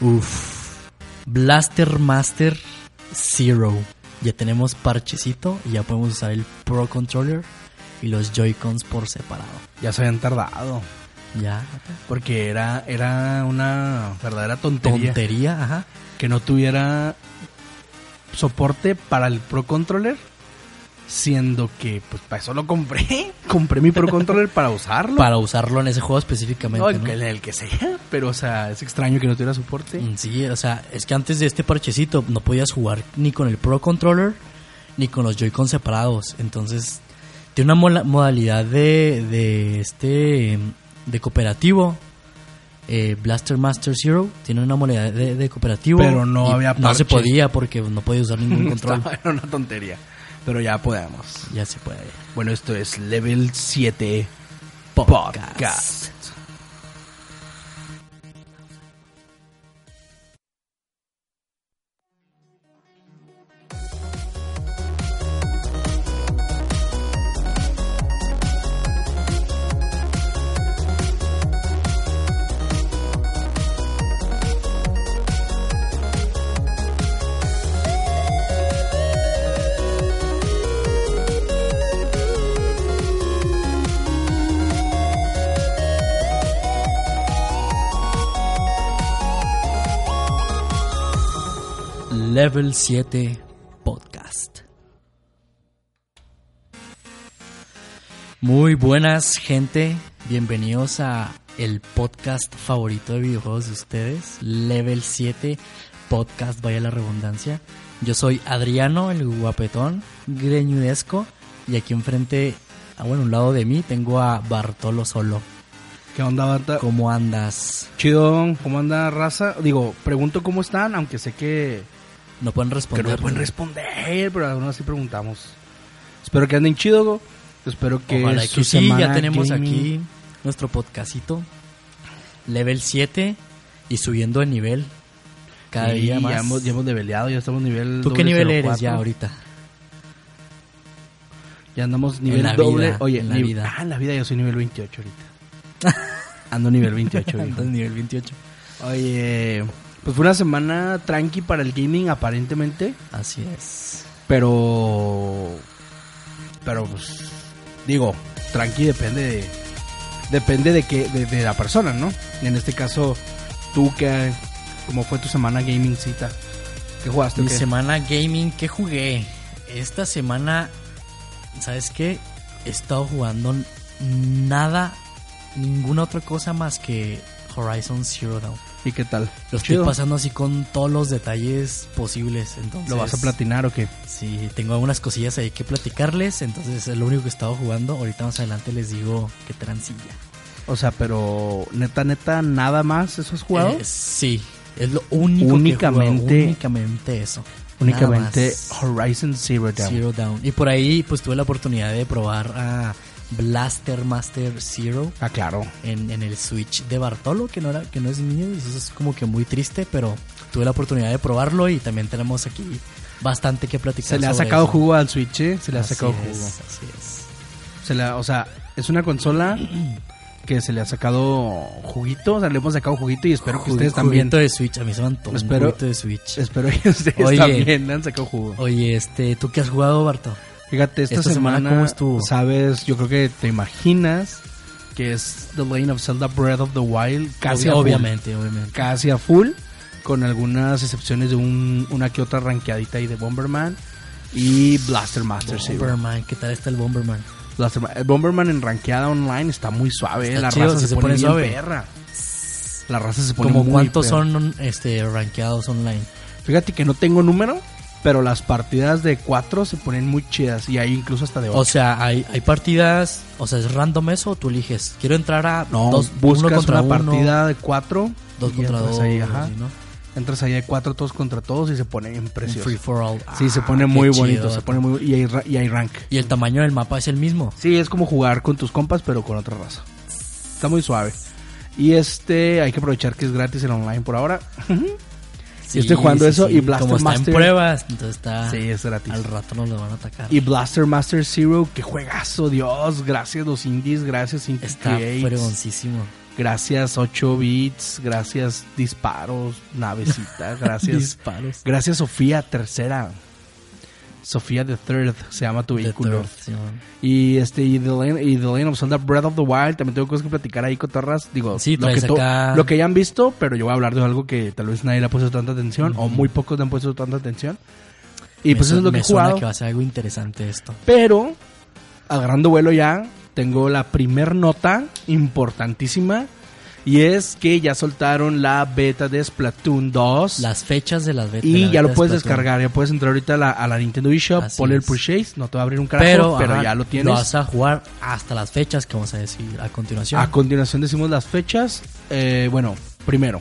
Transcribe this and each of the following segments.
Uf. Blaster Master Zero. Ya tenemos parchecito y ya podemos usar el Pro Controller y los Joy-Cons por separado. Ya se habían tardado. Ya. Porque era, era una verdadera tontería. Tontería, ajá. Que no tuviera soporte para el Pro Controller. Siendo que, pues, para eso lo compré. compré mi Pro Controller para usarlo. Para usarlo en ese juego específicamente. No, ¿no? en el que sea. Pero, o sea, es extraño que no tuviera soporte. Mm, Sí, o sea, es que antes de este parchecito no podías jugar ni con el Pro Controller ni con los Joy-Con separados. Entonces, tiene una mola- modalidad de, de este de cooperativo. eh, Blaster Master Zero tiene una modalidad de, de cooperativo. Pero no había No se parche. podía porque no podía usar ningún control. Era una tontería. Pero ya podemos. ya se puede. Bueno, esto es Level 7 Podcast. Podcast. Level 7 Podcast. Muy buenas gente, bienvenidos a el podcast favorito de videojuegos de ustedes, Level 7 Podcast, vaya la redundancia. Yo soy Adriano, el guapetón, greñudesco, y aquí enfrente, a bueno, un lado de mí, tengo a Bartolo Solo. ¿Qué onda, Bata? ¿Cómo andas? Chido, ¿cómo anda raza? Digo, pregunto cómo están, aunque sé que, No pueden que responder. no me pueden responder, pero aún así preguntamos. Espero que anden chido, go. espero que Ojalá que su sí, semana ya tenemos gaming- aquí nuestro podcastito. Level 7 y subiendo de nivel cada Sí, día más. Ya hemos, ya hemos leveleado, ya estamos nivel ¿Tú qué nivel 04. eres ya ahorita? Ya andamos nivel la doble. vida, Oye, en la vida. Ah, en la vida yo soy nivel 28 ahorita. Ando nivel 28, viejo. Andas nivel 28. Oye, pues fue una semana tranqui para el gaming aparentemente, Así es. pero pero pues digo, tranqui depende de depende de que de, de la persona, ¿no? En este caso tú que cómo fue tu semana gaming cita? ¿Qué jugaste? o Mi qué? semana gaming, ¿qué jugué? Esta semana, ¿sabes qué? He estado jugando nada, ninguna otra cosa más que Horizon Zero Dawn. ¿Y qué tal? Lo estoy Chido. pasando así con todos los detalles posibles. Entonces, ¿Lo vas a platinar o qué? Sí, tengo algunas cosillas ahí que platicarles, entonces es lo único que he estado jugando. Ahorita más adelante les digo qué transilla. O sea, pero neta, neta, nada más eso has jugado. Eh, sí, es lo único Únicamente- que únicamente eso. Únicamente. Horizon Zero Dawn. Zero Down. Y por ahí pues tuve la oportunidad de probar a Blaster Master Zero Ah, claro. en, en el Switch de Bartolo, que no era, que no es mío, y eso es como que muy triste, pero tuve la oportunidad de probarlo y también tenemos aquí bastante que platicar. Se le ha sobre sacado eso. jugo al Switch, ¿eh? Se le ha Así sacado es, jugo. Así es. Se o sea, es una consola que se le ha sacado juguito. O sea, le hemos sacado juguito y espero que ustedes también. Juguito de Switch, a mí se me Espero- juguito de Switch. Espero que ustedes Oye. también le han sacado jugo. Oye, este, ¿tú qué has jugado, Barto? Fíjate, esta, esta semana, semana, ¿cómo estuvo? Sabes, yo creo que te imaginas que es The Lane of Zelda Breath of the Wild. Casi Obvi- a full. obviamente, obviamente. Casi a full. Con algunas excepciones de un, una que otra ranqueadita ahí de Bomberman. Y Blaster Master. Bomberman, ¿qué tal está el Bomberman? El Bomberman en ranqueada online está muy suave. Está la chido, raza se, se pone, pone bien suave. perra. La raza se pone Como muy cuántos perra. son este rankeados online. Fíjate que no tengo número, pero las partidas de 4 se ponen muy chidas y hay incluso hasta de 8. O sea, hay, hay partidas, o sea, ¿es random eso o tú eliges? Quiero entrar a no, dos, buscas uno contra una uno, partida de 4, dos contra dos, ahí, ajá. ¿no? Entras ahí de 4 todos contra todos y se pone bien precioso. free for all. Sí, se Ah, pone muy chido, bonito, se pone muy y hay, y hay rank. Y el tamaño del mapa es el mismo. Sí, es como jugar con tus compas, pero con otra raza. Está muy suave. Y este, hay que aprovechar que es gratis el online por ahora. Sí, estoy jugando eso y Blaster Como está Master- en pruebas, entonces está... sí, es gratis. Al rato nos lo van a atacar. Y Blaster Master Zero, que juegazo, Dios. Gracias los indies, gracias Indie está fregoncísimo. Gracias 8 bits, gracias disparos, navecita, gracias. Disparos. gracias Sofía tercera. Sofía the Third se llama tu vehículo. Third, sí. Y este y The, Lane, y The Legend of Zelda Breath of the Wild también tengo cosas que platicar ahí cotorras, digo, Sí, lo que, acá- lo que ya han visto, pero yo voy a hablar de algo que tal vez nadie le ha puesto tanta atención o Ujú. muy pocos le han puesto tanta atención. Y Me pues eso es lo que me he suena jugado. que va a ser algo interesante esto. Pero, agarrando vuelo ya, tengo la primer nota importantísima. Y es que ya soltaron la beta de Splatoon 2. Las fechas de las betas. y la ya lo beta puedes descargar. Ya puedes entrar ahorita a la, a la Nintendo eShop, ponle el purchase. No te va a abrir un carajo, pero, ajá, ya lo tienes. Lo vas a jugar hasta las fechas que vamos a decir a continuación. A continuación decimos las fechas. Eh, bueno, primero,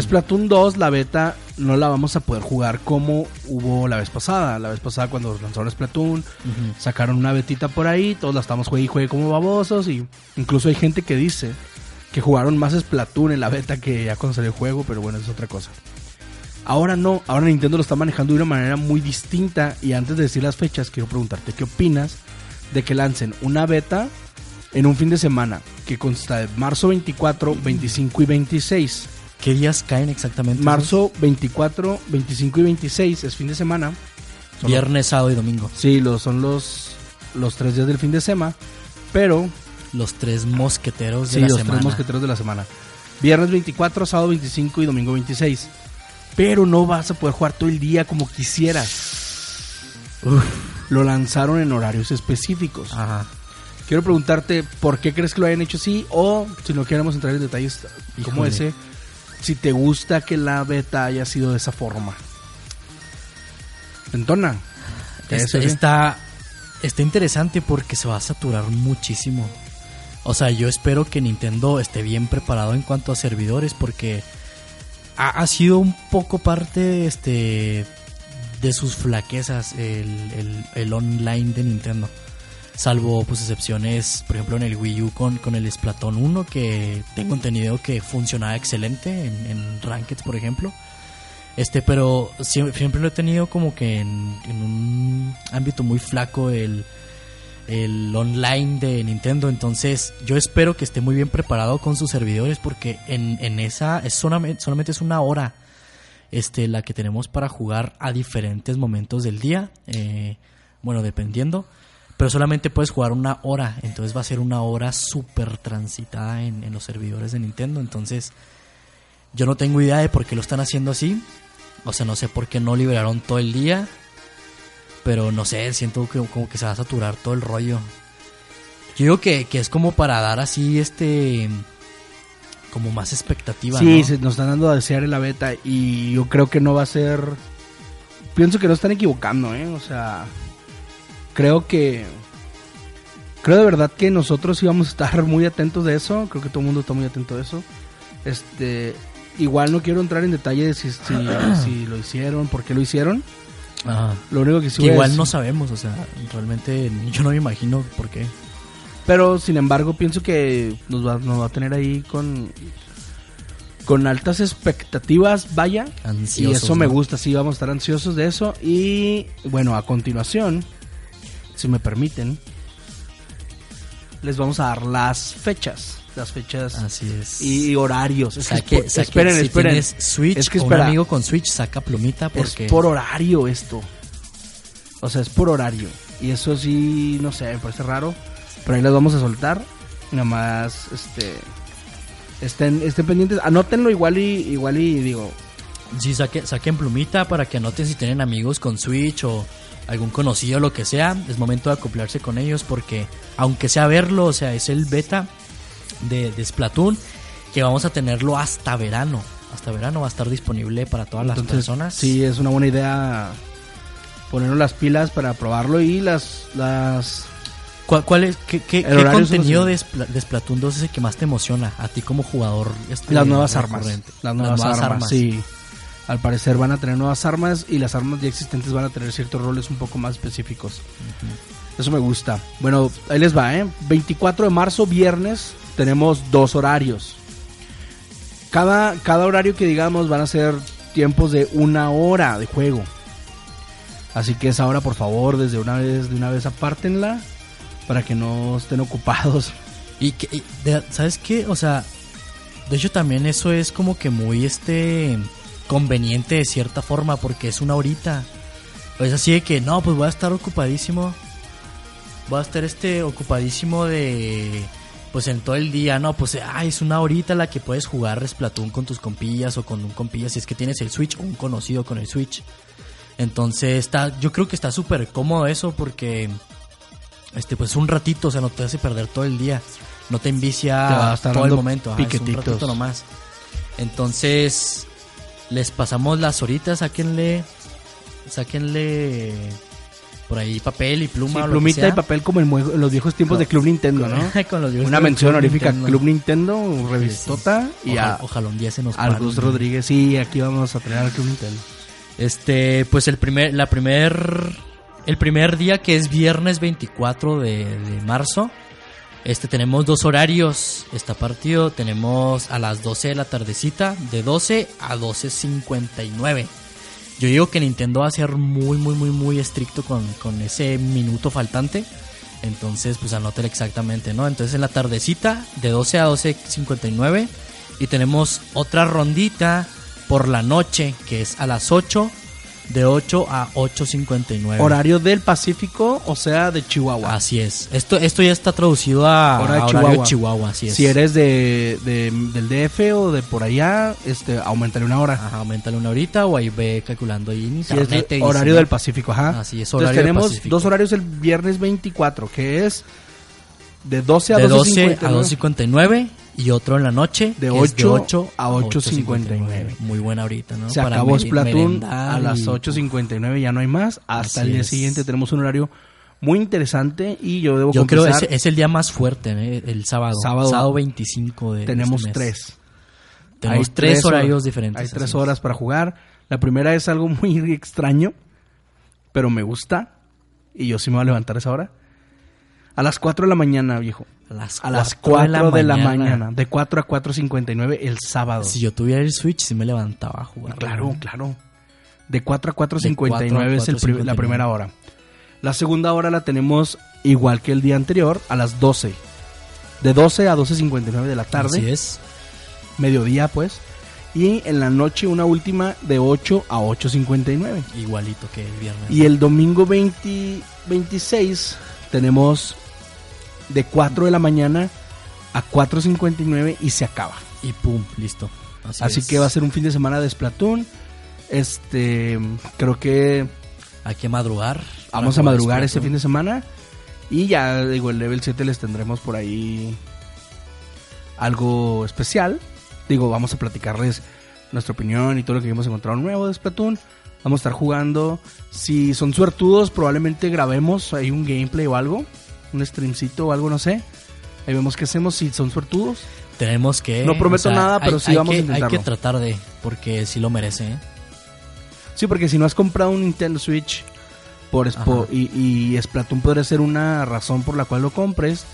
Splatoon 2, la beta, no la vamos a poder jugar como hubo la vez pasada. La vez pasada cuando lanzaron Splatoon, sacaron una betita por ahí, todos la estamos juegue y juegue como babosos. Y incluso hay gente que dice que jugaron más Splatoon en la beta que ya cuando salió el juego, pero bueno, es otra cosa. Ahora no, ahora Nintendo lo está manejando de una manera muy distinta. Y antes de decir las fechas, quiero preguntarte qué opinas de que lancen una beta en un fin de semana que consta de marzo 24, 25 y 26. ¿Qué días caen exactamente? Marzo 24, 25 y 26 es fin de semana. Son Viernes, sábado y domingo. Sí, los, son los, los tres días del fin de semana. Pero, Los tres mosqueteros de sí, la los semana. tres mosqueteros de la semana. Viernes 24, sábado 25 y domingo 26. Pero no vas a poder jugar todo el día como quisieras. Lo lanzaron en horarios específicos. Ajá. Quiero preguntarte por qué crees que lo hayan hecho así o si no queremos entrar en detalles como Híjole. ese, si te gusta que la beta haya sido de esa forma. Entona. Este- está, está interesante porque se va a saturar muchísimo. O sea, yo espero que Nintendo esté bien preparado en cuanto a servidores porque ha, sido un poco parte este, de sus flaquezas el, el- el online de Nintendo. Salvo pues excepciones, por ejemplo en el Wii U con, con el Splatoon 1 que tengo entendido que funcionaba excelente en, en por ejemplo. Este, pero siempre, siempre lo he tenido como que en, en un ámbito muy flaco el, el online de Nintendo. Entonces, yo espero que esté muy bien preparado con sus servidores porque en, en esa es solamente, solamente es una hora este, la que tenemos para jugar a diferentes momentos del día. eh, bueno, dependiendo. Pero solamente puedes jugar una hora. Entonces va a ser una hora súper transitada en, en los servidores de Nintendo. Entonces, yo no tengo idea de por qué lo están haciendo así. O sea, no sé por qué no liberaron todo el día. Pero no sé, siento que como que se va a saturar todo el rollo. Yo digo que, que es como para dar así este... Como más expectativa, Sí, ¿no? se nos están dando a desear en la beta y yo creo que no va a ser... Pienso que no están equivocando, ¿eh? O sea, creo que... Creo de verdad que nosotros íbamos a estar muy atentos de eso. Creo que todo el mundo está muy atento de eso. Este, igual no quiero entrar en detalle de si, si, si lo hicieron, por qué lo hicieron. Ajá. Lo único que sí Que voy a igual decir- no sabemos, o sea, realmente yo no me imagino por qué. Pero sin embargo pienso que nos va, nos va a tener ahí con con altas expectativas, vaya. y Ansiosos, eso me ¿no? gusta, sí, vamos a estar ansiosos de eso. Y bueno, a continuación, si me permiten, les vamos a dar las fechas. Las fechas Así es. y horarios. Es que es por- esperen, si esperen. tienes Switch Es que espera. un amigo con Switch, saca plumita porque... Es por horario esto. O sea, es por horario. Y eso sí, no sé, me parece raro. Pero ahí las vamos a soltar. Nada más, este... Estén, estén pendientes. Anótenlo igual y, igual y digo... Sí, saque- saquen plumita para que anoten si tienen amigos con Switch o algún conocido, lo que sea. Es momento de acoplarse con ellos porque, aunque sea verlo, o sea, es el beta de, de Splatoon que vamos a tenerlo hasta verano. Hasta verano va a estar disponible para todas las entonces, personas. Sí, es una buena idea ponernos las pilas para probarlo y las las ¿Cuál, cuál es, ¿Qué, qué, contenido de, Spla- de Splatoon 2 es el que más te emociona a ti como jugador? este, las nuevas armas, las nuevas, armas, sí. Al parecer van a tener nuevas armas y las armas ya existentes van a tener ciertos roles un poco más específicos. Eso me gusta. Bueno, ahí les va, ¿eh? 24 de marzo, viernes, tenemos dos horarios. Cada, cada horario que digamos van a ser tiempos de una hora de juego. Así que esa hora, por favor, desde una vez, de una vez apártenla para que no estén ocupados. Y, que, ¿sabes qué? O sea, de hecho también eso es como que muy este conveniente de cierta forma porque es una horita. Es así de que no, pues voy a estar ocupadísimo. Voy a estar este ocupadísimo de pues en todo el día, no, pues ah, es una horita la que puedes jugar Splatoon con tus compillas o con un compilla si es que tienes el Switch o un conocido con el Switch. Entonces está, yo creo que está súper cómodo eso porque este pues un ratito, o sea, no te hace perder todo el día. No te Te envicia estar todo el momento, ajá, es un ratito nomás. Entonces, les pasamos las horitas, sáquenle sáquenle por ahí papel y pluma Sí, o lo que plumita sea. y papel como en, los viejos tiempos de Club Nintendo, ¿no? Con los Una mención honorífica. Club Nintendo, revistota y Ojalá, a, ojalá un día se nos al pare. Gus Rodríguez. Sí, aquí vamos a tener al Club Nintendo. Este, pues el primer, la primer, el primer día que es viernes 24 de, de marzo, este tenemos dos horarios, está partido, tenemos a las 12 de la tardecita, de 12 a 12.59. Yo digo que Nintendo va a ser muy, muy, muy, muy estricto con, con ese minuto faltante. Entonces, pues anótelo exactamente, ¿no? Entonces en la tardecita, de 12 a 12.59. Y tenemos otra rondita por la noche, que es a las 8, de 8 a 8.59. Horario del Pacífico, o sea, de Chihuahua. Así es. Esto, esto ya está traducido a, Hora de a horario Chihuahua. Chihuahua, así es. Si eres de, de- del DF o de por allá, este, aumentale una hora. Ajá, aumentale una horita o ahí ve calculando ahí en es dice, horario del Pacífico, ajá. Así es, Entonces horario del tenemos Pacífico. dos horarios el viernes 24, que es de 12 a de 12 12.59. a 2.59 y otro en la noche De que es 8 a 8.59. Muy buena ahorita, ¿no? Se Para acabó Splatoon a las y- 8.59, ya no hay más. Hasta Así el día es. siguiente tenemos un horario muy interesante y yo debo Yo creo que confesar, es, es el día más fuerte, ¿eh? el sábado. Sábado. 25 de tenemos este mes. tres. Tenemos Hay tres horas- horarios diferentes. Hay tres es. horas para jugar. La primera es algo muy extraño, pero me gusta. Y yo sí me voy a levantar a esa hora. A las 4 de la mañana, viejo. A las, A las 4 4 de la mañana. De 4 a 4.59 el sábado. Si yo tuviera el Switch, sí me levantaba a jugar. Claro, claro. De 4 a 4.59 De 4 a es el pri- la 4:59. primera hora. La segunda hora la tenemos igual que el día anterior, a las 12. De 12 a 12.59 de la tarde. Así es. Mediodía, pues. Y en la noche una última de 8 a 8.59. Igualito que el viernes. Y el domingo 20 26 tenemos de 4 de la mañana a 4.59 y se acaba. Y pum, listo. Así, Así es. que va a ser un fin de semana de Splatoon. Este, creo que Hay que madrugar. vamos a madrugar este fin de semana. Y ya, digo, el level 7 les tendremos por ahí algo especial. Digo, vamos a platicarles nuestra opinión y todo lo que hemos encontrado nuevo de Splatoon. Vamos a estar jugando. Si son suertudos, probablemente grabemos ahí un gameplay o algo. Un streamcito o algo, no sé. Ahí vemos qué hacemos si son suertudos. Tenemos que. No prometo nada, pero sí vamos a que, intentarlo. Hay que tratar de. Porque sí lo merece, ¿eh? Sí, porque si no has comprado un Nintendo Switch por y, y Splatoon podría ser una razón por la cual lo compres,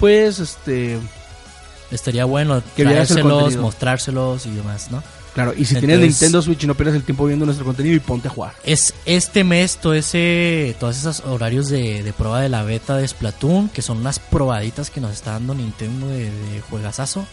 pues este, Estaría bueno Que traérselos, mostrárselos y demás, ¿no? Claro, y si tienes Nintendo Switch y no pierdes el tiempo viendo nuestro contenido y ponte a jugar. Es este mes todo ese, todos esos horarios de, de prueba de la beta de Splatoon, que son unas probaditas que nos está dando Nintendo de, de juegazazo,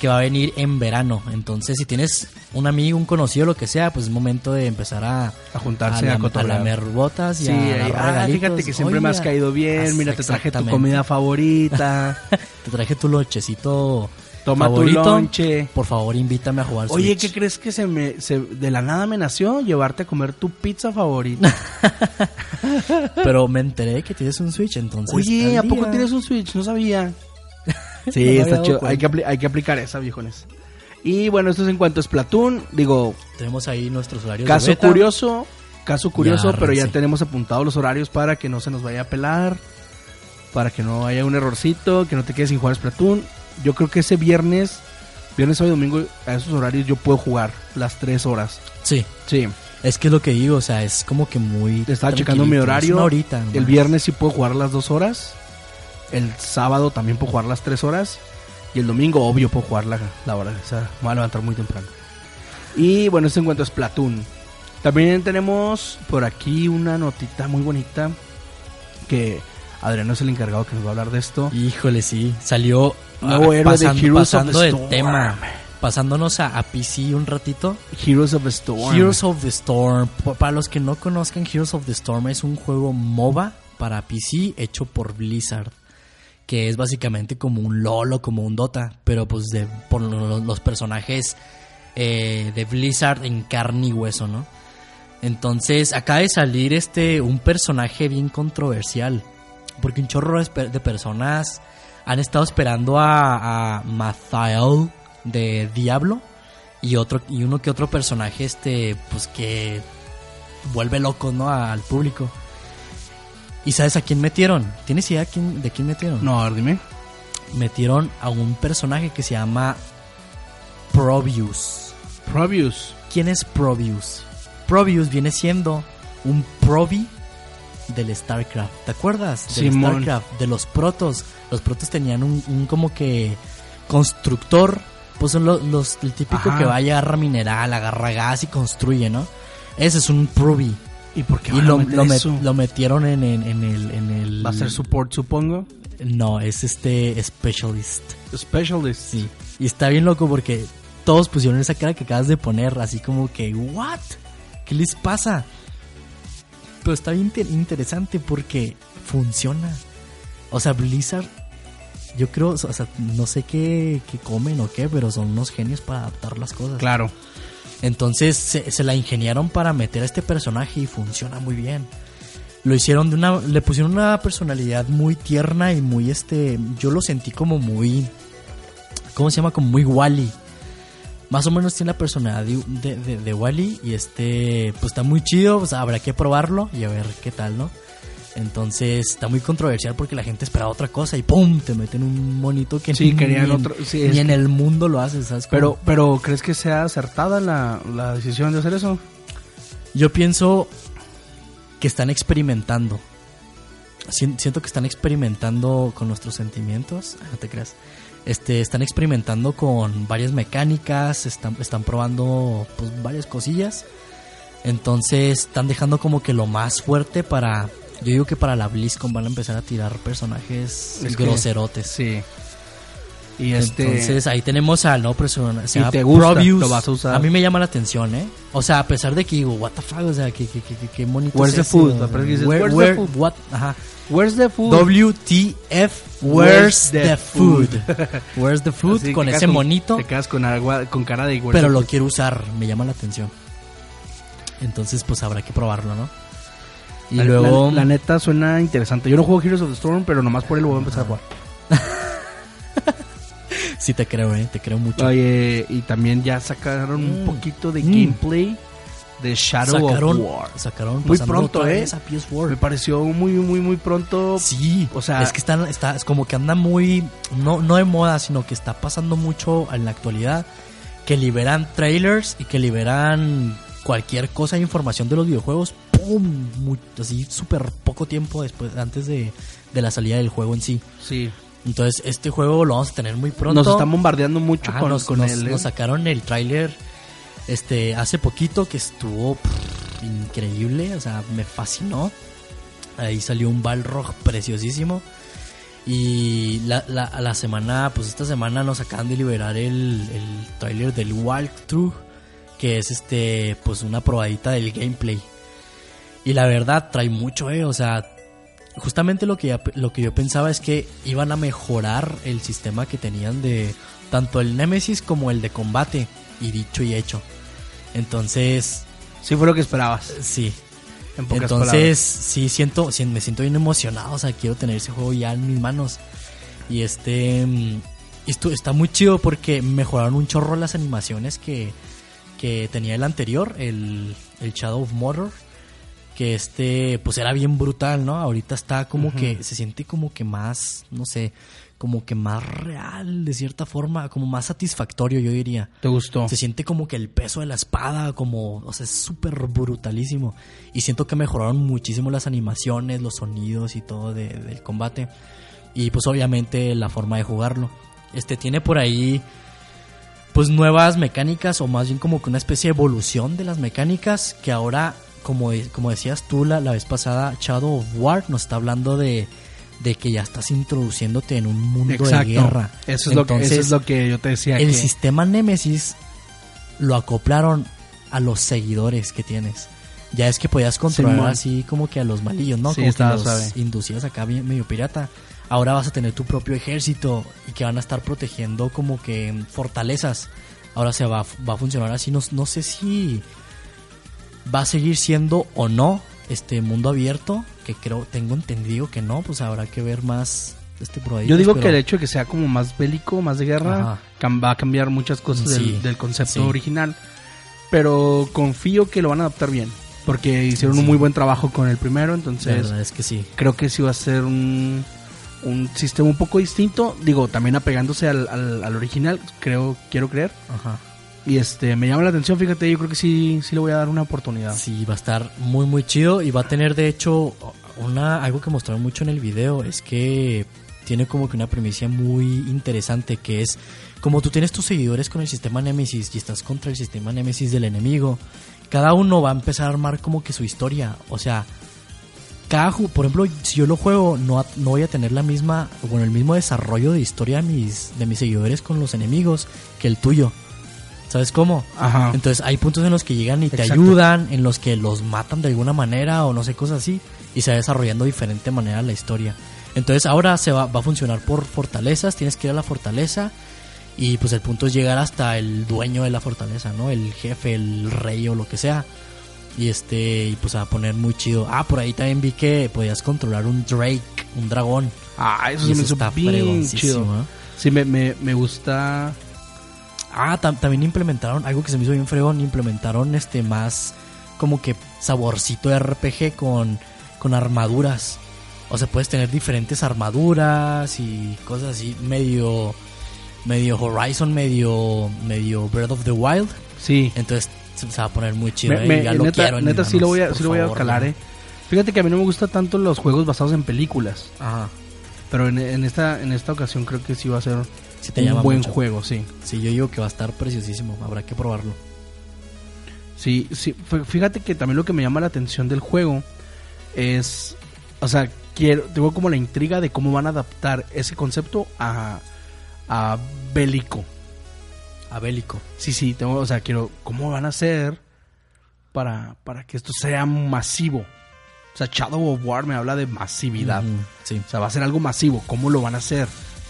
que va a venir en verano. Entonces, si tienes un amigo, un conocido, lo que sea, pues es momento de empezar a, A juntarse, a cotorrear. lamer botas y Sí, a ah, fíjate que siempre me has caído bien, mira, te traje tu comida favorita, Te traje tu lonchecito toma favorito. tu lonche. Por favor, invítame a jugar Oye, Switch. ¿qué crees que se me se- de la nada me nació llevarte a comer tu pizza favorita? Pero me enteré que tienes un Switch, entonces... Oye, ¿a poco tienes un Switch? No sabía. Sí, está chido. Hay que, hay que aplicar esa, viejones. Y bueno, esto es en cuanto a Splatoon. Digo, Tenemos ahí nuestros horarios de caso beta. curioso, Caso curioso, pero ya tenemos apuntados los horarios para que no se nos vaya a pelar, para que no haya un errorcito, que no te quedes sin jugar Splatoon. Yo creo que ese viernes, viernes, sábado y domingo, a esos horarios yo puedo jugar las tres horas. Sí, Sí, es que es lo que digo, o sea, es como que muy. estaba checando mi horario. una horita nomás. El viernes sí puedo jugar las dos horas. El sábado también puedo jugar las tres horas. Y el domingo, obvio, puedo jugar la, la hora. O sea, me voy a levantar muy temprano. Y bueno, este encuentro es Platoon. También tenemos por aquí una notita muy bonita. Que Adriano es el encargado que nos va a hablar de esto. Híjole, sí. Salió Nuevo ah, héroe de pasando, Heroes of pasando the Storm. tema. Pasándonos a, a PC un ratito. Heroes of the Storm. Heroes of the Storm. Pa- Para los que no conozcan, Heroes of the Storm es un juego MOBA para PC hecho por Blizzard. Que es básicamente como un LOL o como un Dota. Pero pues de, por lo- los personajes eh, de Blizzard en carne y hueso, ¿no? Entonces acaba de salir este un personaje bien controversial. Porque un chorro de personas han estado esperando a, a Mathael de Diablo y otro y uno que otro personaje este pues que vuelve loco no al público. Y sabes a quién metieron tienes idea quién- de quién metieron No, a ver, dime. metieron a un personaje que se llama Probius. Probius. quién es Probius Probius viene siendo un Probi del StarCraft ¿te acuerdas del Simón. StarCraft de los protos los protos tenían un, un como que constructor pues son lo- los, el típico Ajá. que va a agarra mineral agarra gas y construye no ese es un Probi ¿Y por qué y van a lo, meter lo met- eso? lo metieron en, en- en el en el Va a ser support, supongo. no es este specialist Specialist. Sí. Y está bien loco porque todos pusieron esa cara que acabas de poner, así como que, ¿what? ¿Qué les pasa? Pero está bien inter- interesante porque funciona. O sea, Blizzard, yo creo, o sea, no sé qué, qué comen o qué, pero son unos genios para adaptar las cosas. Claro. Entonces se, se la ingeniaron para meter a este personaje y funciona muy bien. Lo hicieron de una. Le pusieron una personalidad muy tierna y muy este. Yo lo sentí como muy. ¿Cómo se llama? Como muy Wally. Más o menos tiene la personalidad de, de, de- de Wally. Y este. Pues está muy chido. Habrá que probarlo y a ver qué tal, ¿no? Entonces está muy controversial porque la gente esperaba otra cosa y ¡pum! Te meten un monito que Sí, ni querían en- otro- sí, es en el mundo lo haces, ¿sabes? Pero, pero ¿crees que sea acertada la, la decisión de hacer eso? Yo pienso que están experimentando. Sien- Siento que están experimentando con nuestros sentimientos. No te creas. Este, están experimentando con varias mecánicas, están, están probando pues, varias cosillas. Entonces están dejando como que lo más fuerte para... Yo digo que para la BlizzCon van a empezar a tirar personajes Es que- groserotes. Sí. Y este. Entonces ahí tenemos al no persona. Se Y llama te gusta, Probius. lo vas a usar. A mí me llama la atención, ¿eh? O sea, a pesar de que digo, what the fuck, o sea, que, que, que, que, bonito Where's es the food? o sea, dices, where- where's the food? what? Ajá. Where's the food? WTF, where's the food? Where's the food? Así, con ese monito. Te quedas con, agua, con cara de where's Pero lo food? quiero usar, me llama la atención. Entonces, pues habrá que probarlo, ¿no? Y La- luego... La, la neta suena interesante. Yo no juego Heroes of the Storm, pero nomás por él voy a empezar a jugar. Sí te creo, ¿eh? Te creo mucho. Oye, y también ya sacaron un Mm. poquito de Mm. gameplay de Shadow sacaron, of War. sacaron Muy pronto, ¿eh? vez a PS4. Me pareció muy, muy, muy pronto. Sí, O sea- es que están, está, es como que anda muy, no, no de moda, sino que está pasando mucho en la actualidad, que liberan trailers y que liberan cualquier cosa de información de los videojuegos, ¡pum! Muy- así súper poco tiempo después, antes de, de la salida del juego en sí. Sí. Entonces, este juego lo vamos a tener muy pronto. Nos están bombardeando mucho Ajá, con, nos, con nos- él. ¿eh? nos sacaron el tráiler este, hace poquito que estuvo pff, increíble, o sea, me fascinó. Ahí salió un Balrog preciosísimo. Y la, la, a la semana, pues esta semana nos acaban de liberar el, el tráiler del Walkthrough, que es este, pues una probadita del gameplay. Y la verdad trae mucho, eh, o sea, justamente lo que, ya- lo que yo pensaba es que iban a mejorar el sistema que tenían de tanto el Nemesis como el de combate, y dicho y hecho. Entonces, Sí fue lo que esperabas. sí, En pocas entonces, palabras. sí, siento, sí, me siento bien emocionado. O sea, quiero tener ese juego ya en mis manos. Y este. mm, Esto está muy chido porque mejoraron un chorro las animaciones que, que tenía el anterior, el, el Shadow of Mordor. Que este, pues era bien brutal, ¿no? Ahorita está como que, se siente como que más, no sé, como que más real, de cierta forma, como más satisfactorio, yo diría. ¿Te gustó? Se siente como que el peso de la espada, como, o sea, es súper brutalísimo. Y siento que mejoraron muchísimo las animaciones, los sonidos y todo de- del combate. Y pues obviamente la forma de jugarlo. Este tiene por ahí pues nuevas mecánicas o más bien como que una especie de evolución de las mecánicas que ahora como, como decías tú la, la vez pasada Shadow of War nos está hablando de, de que ya estás introduciéndote en un mundo Exacto. de guerra. Eso es, lo que, eso es lo que yo te decía. el que- sistema Nemesis lo acoplaron a los seguidores que tienes. Ya es que podías controlar Simón. así como que a los malillos, ¿no? Sí, como que los suave. inducías acá medio pirata. Ahora vas a tener tu propio ejército y que van a estar protegiendo como que fortalezas. Ahora se va, va a funcionar así. No, no sé si va a seguir siendo o no este mundo abierto, que creo, tengo entendido que no, pues habrá que ver más este ahí. Yo digo que el hecho de que sea como más bélico, más de guerra, Ajá. va a cambiar muchas cosas del, Sí, del concepto sí. original. Pero confío que lo van a adaptar bien. Porque hicieron un muy buen trabajo con el primero. La Entonces, verdad es que sí. creo que sí va a ser un, un sistema un poco distinto. Digo, también apegándose al, al, al original, creo, quiero creer. Ajá. Y este, me llama la atención, fíjate, yo creo que sí, sí le voy a dar una oportunidad. Sí, va a estar muy muy chido y va a tener de hecho una algo que mostraron mucho en el video es que tiene como que una premisa muy interesante que es como tú tienes tus seguidores con el sistema Nemesis y estás contra el sistema Nemesis del enemigo, cada uno va a empezar a armar como que su historia, o sea, cada por ejemplo, si yo lo juego no, no voy a tener la misma bueno, el mismo desarrollo de historia de mis de mis seguidores con los enemigos que el tuyo. ¿Sabes cómo? Ajá. Entonces hay puntos en los que llegan y te Exacto. ayudan, en los que los matan de alguna manera o no sé, cosas así, y se va desarrollando de diferente manera la historia. Entonces ahora se va, va a funcionar por fortalezas, tienes que ir a la fortaleza y pues el punto es llegar hasta el dueño de la fortaleza, ¿no? El jefe, el rey o lo que sea. Y este, y pues a poner muy chido. Ah, por ahí también vi que podías controlar un Drake, un dragón. Ah, eso Y me eso hizo está bien chido. ¿eh? Sí, me, me, me gusta. Ah, tam- también implementaron algo que se me hizo bien fregón, implementaron este más como que saborcito de RPG con, con armaduras. O sea, puedes tener diferentes armaduras y cosas así, medio medio Horizon, medio medio Breath of the Wild. Sí. Entonces se se va a poner muy chido. Me- ¿eh? me- ya lo neta, quiero neta sí lo voy a, sí lo voy a calar, eh. Fíjate que a mí no me gustan tanto los juegos basados en películas. Ajá. Pero en, en esta, en esta ocasión creo que sí va a ser Sí te un llama buen mucho. juego, sí. Sí, yo digo que va a estar preciosísimo. Habrá que probarlo. Sí, sí. Fí- Fíjate que también lo que me llama la atención del juego es. O sea, quiero, tengo como la intriga de cómo van a adaptar ese concepto a, a bélico. Abélico. Sí, sí, tengo, o sea, quiero, ¿cómo van a hacer para, para que esto sea masivo? O sea, Shadow of War me habla de masividad. Sí. O sea, va a ser algo masivo. ¿Cómo lo van a hacer?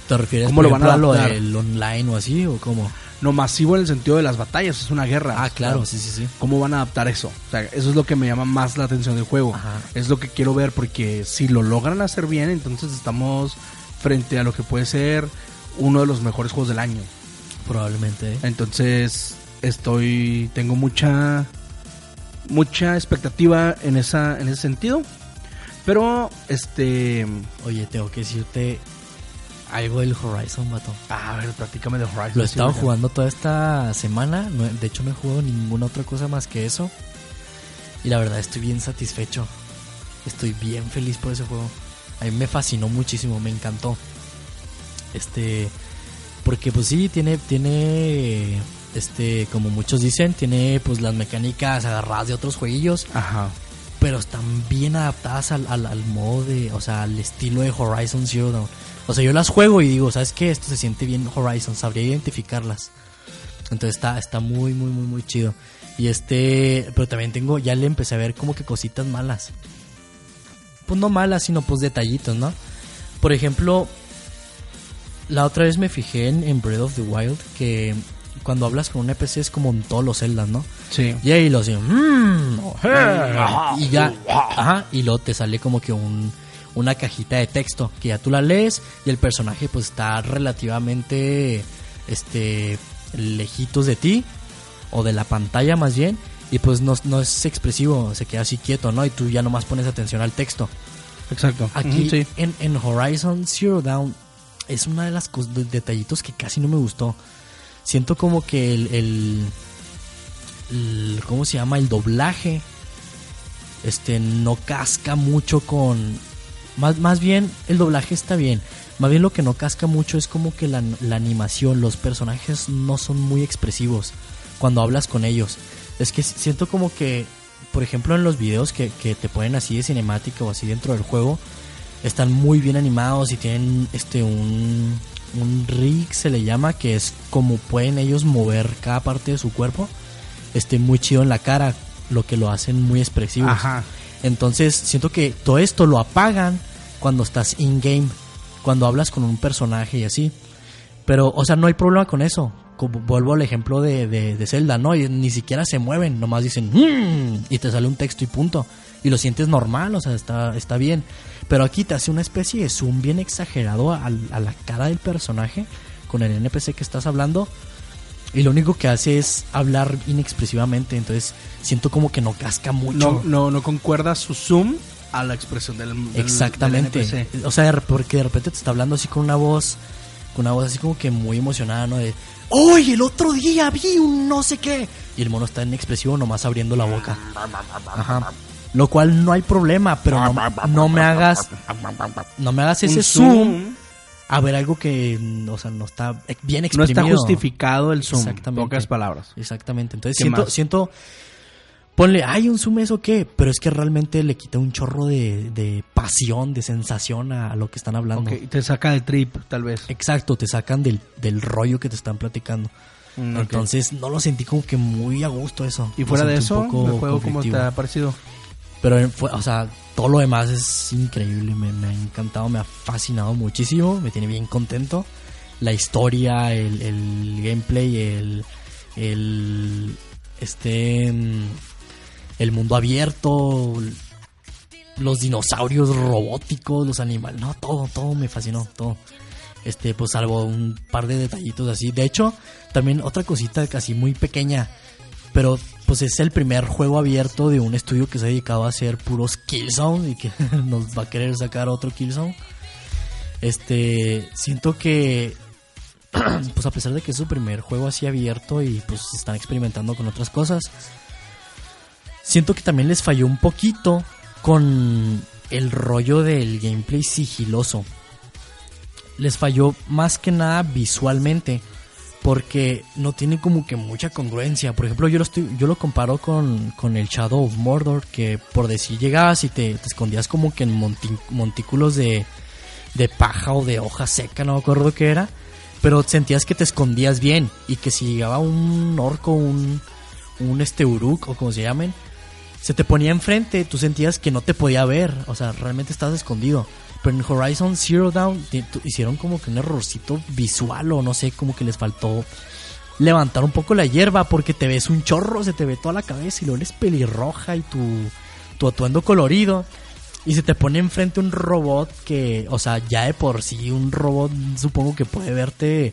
¿Te refieres ¿Cómo por lo van a a lo del online o así o cómo? No masivo en el sentido de las batallas, es una guerra. Ah, claro, sí, sí, sí. ¿Cómo van a adaptar eso? O sea, eso es lo que me llama más la atención del juego. Ajá. Es lo que quiero ver porque si lo logran hacer bien, entonces estamos frente a lo que puede ser uno de los mejores juegos del año. Probablemente. ¿eh? Entonces, estoy tengo mucha mucha expectativa en esa en ese sentido. Pero este, Oye, tengo que decirte algo del Horizon, vato. a ver, platícame de Horizon. Lo he Sí, estado ¿verdad? jugando toda esta semana. no de hecho, no he jugado ninguna otra cosa más que eso. Y la verdad, estoy bien satisfecho. Estoy bien feliz por ese juego. A mí me fascinó muchísimo, me encantó. Este. Porque, pues sí, tiene. Tiene. Este, como muchos dicen, tiene pues las mecánicas agarradas de otros jueguillos. Ajá. pero están bien adaptadas al, al, al modo de, o sea, al estilo de Horizon Zero Dawn. O sea, yo las juego y digo, ¿sabes qué? Esto se siente bien Horizon, sabría identificarlas. Entonces está, está muy, muy, muy, muy chido. Y este, pero también tengo, ya le empecé a ver como que cositas malas. Pues no malas, sino pues detallitos, ¿no? Por ejemplo, la otra vez me fijé en, en Breath of the Wild que cuando hablas con un NPC es como en todos los celdas, ¿no? Sí. Y ahí lo así, "Mm, ojé", y ya, ajá, y luego te sale como que un, una cajita de texto que ya tú la lees y el personaje pues está relativamente, este, lejitos de ti o de la pantalla más bien y pues no, no es expresivo, se queda así quieto, ¿no? Y tú ya nomás pones atención al texto. Exacto. Aquí sí. en, en Horizon Zero Dawn es una de las de- detallitos que casi no me gustó. Siento como que el, el, el- ¿cómo se llama? El doblaje este no casca mucho con más, más bien el doblaje está bien. Más bien lo que no casca mucho es como que la, la animación, los personajes no son muy expresivos cuando hablas con ellos. Es que siento como que, por ejemplo, en los videos que, que te ponen así de cinemática o así dentro del juego, están muy bien animados y tienen este un, un rig se le llama que es como pueden ellos mover cada parte de su cuerpo este muy chido en la cara lo que lo hacen muy expresivo. Entonces siento que todo esto lo apagan cuando estás in game cuando hablas con un personaje y así. Pero o sea no hay problema con eso. Como vuelvo al ejemplo de, de, de Zelda no ni siquiera se mueven nomás dicen "Mm", y te sale un texto y punto. Y lo sientes normal o sea está está bien. Pero aquí te hace una especie de zoom bien exagerado a, la cara del personaje con el NPC que estás hablando. Y lo único que hace es hablar inexpresivamente. Entonces siento como que no casca mucho. No, no, no concuerda su zoom a la expresión del, del- Exactamente. del NPC. o sea, porque de repente te está hablando así con una voz, con una voz así como que muy emocionada, ¿no? De, ¡Oye, el otro día vi un no sé qué! Y el mono está inexpresivo nomás abriendo la boca. Ajá. Lo cual no hay problema, pero no, no me hagas, no me hagas ese zoom a ver algo que, mm, o sea, no está bien No exprimido. está justificado el zoom. Exactamente. Pocas palabras. Exactamente. Entonces ¿Qué siento, más? siento, ponle, hay un zoom eso qué, pero es que realmente le quita un chorro de, de pasión, de sensación a, a lo que están hablando. Te saca del trip, tal vez. Exacto, te sacan del, del rollo que te están platicando. Mm. Entonces no lo sentí como que muy a gusto eso. Y fuera de eso, el juego, ¿cómo te ha parecido? Pero eh, fue, o sea, todo lo demás es increíble, me, ha encantado, me ha fascinado muchísimo, me tiene bien contento. La historia, el, el gameplay, el, el, este, mm, el mundo abierto, los dinosaurios robóticos, los animales, no, todo, todo me fascinó, todo. Este, pues salvo un par de detallitos así. De hecho, también otra cosita casi muy pequeña, pero pues es el primer juego abierto de un estudio que se ha dedicado a hacer puros Killzone y que nos va a querer sacar otro Killzone. Este, siento que pues a pesar de que es su primer juego así abierto y pues están experimentando con otras cosas, siento que también les falló un poquito con el rollo del gameplay sigiloso. Les falló más que nada visualmente porque no tiene como que mucha congruencia. Por ejemplo, yo lo estoy, yo lo comparo con, con el Shadow of Mordor, que por decir llegabas y te, te escondías como que en monti- montículos de, de paja o de hoja seca, no me acuerdo qué era, pero sentías que te escondías bien y que si llegaba un orco, un, un este uruk o como se llamen, se te ponía enfrente, tú sentías que no te podía ver, o sea, realmente estabas escondido. Pero Horizon Zero Dawn tu- hicieron como que un errorcito visual o no sé, como que les faltó levantar un poco la hierba porque te ves un chorro, se te ve toda la cabeza y luego eres pelirroja y tu, tu atuendo colorido. Y se te pone enfrente un robot que, o sea, ya de por sí un robot supongo que puede verte,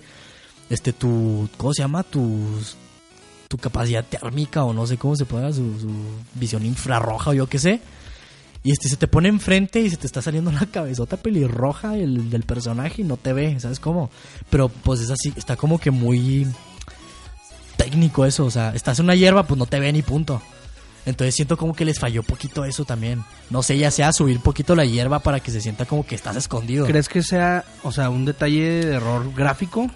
este, tu, ¿cómo se llama? Tus, tu capacidad térmica o no sé cómo se puede, su, su visión infrarroja o yo qué sé. Y este se te pone enfrente y se te está saliendo la cabezota pelirroja del, del personaje y no te ve, ¿sabes cómo? Pero pues es así, está como que muy técnico eso, o sea, estás en una hierba, pues no te ve ni punto. Entonces siento como que les falló poquito eso también. No sé, ya sea subir poquito la hierba para que se sienta como que estás escondido. ¿Crees que sea, o sea, un detalle de error gráfico?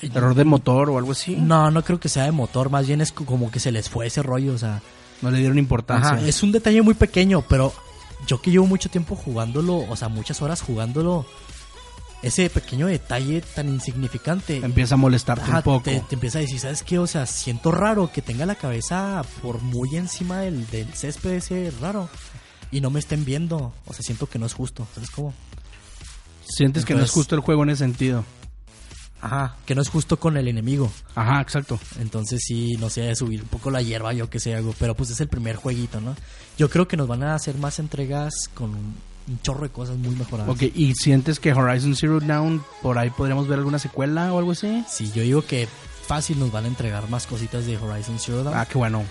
¿Error de motor o algo así? No, no creo que sea de motor, más bien es co- como que se les fue ese rollo, o sea, No le dieron importancia. Ajá, es un detalle muy pequeño, pero yo que llevo mucho tiempo jugándolo, o sea, muchas horas jugándolo, ese pequeño detalle tan insignificante Empieza a molestarte ajá, un poco. Te, te empieza a decir, ¿sabes qué? O sea, siento raro que tenga la cabeza por muy encima del, del césped ese raro y no me estén viendo. O sea, siento que no es justo, ¿sabes cómo? Sientes que no es justo el juego en ese sentido. Ajá, que no es justo con el enemigo. Ajá, exacto. Entonces sí, no sé, subir un poco la hierba, yo que sé, algo. Pero pues es el primer jueguito, ¿no? Yo creo que nos van a hacer más entregas con un, chorro de cosas muy mejoradas. Ok, ¿y sientes que Horizon Zero Dawn por ahí podríamos ver alguna secuela o algo así? Sí, yo digo que fácil nos van a entregar más cositas de Horizon Zero Dawn. Ah, qué bueno.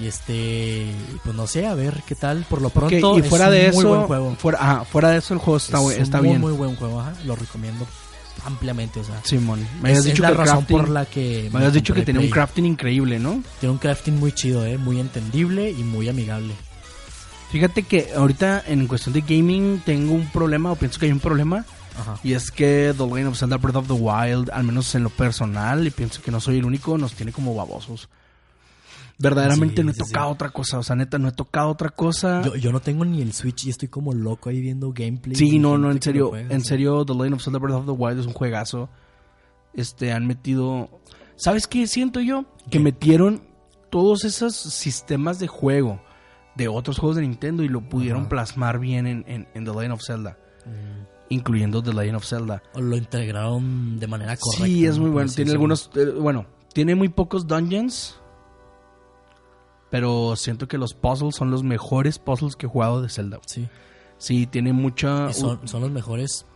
Y este, pues no sé, a ver qué tal. Por lo pronto, y fuera es de un muy eso, buen juego. Fuera, ajá, fuera de eso el juego está, Es un está muy, bien. muy buen juego, ajá. Lo recomiendo ampliamente, o sea. Simón, me habías es dicho la que razón crafting, por la que me habías dicho que tenía un crafting increíble, ¿no? Tiene un crafting muy chido, eh, muy entendible y muy amigable. Fíjate que ahorita en cuestión de gaming tengo un problema, o pienso que hay un problema, Ajá. y es que The Legend of Zelda Breath of the Wild, al menos en lo personal, y pienso que no soy el único, nos tiene como babosos. Verdaderamente Sí, no he sí, sí. tocado otra cosa, o sea, neta, no he tocado otra cosa. Yo, yo no tengo ni el Switch y estoy como loco ahí viendo gameplay. Sí, no, no, en serio, en serio, The Legend of Zelda Breath of the Wild es un juegazo. Este, han metido... ¿Sabes qué siento yo? Que metieron todos esos sistemas de juego de otros juegos de Nintendo y lo pudieron Ajá. plasmar bien en, en, en The Legend of Zelda, Mm. incluyendo The Legend of Zelda. O lo integraron de manera correcta. sí, es muy bueno. Tiene algunos... eh, bueno, tiene muy pocos dungeons, pero siento que los puzzles son los mejores puzzles que he jugado de Zelda. Sí. Sí, tiene mucha... Son, son los mejores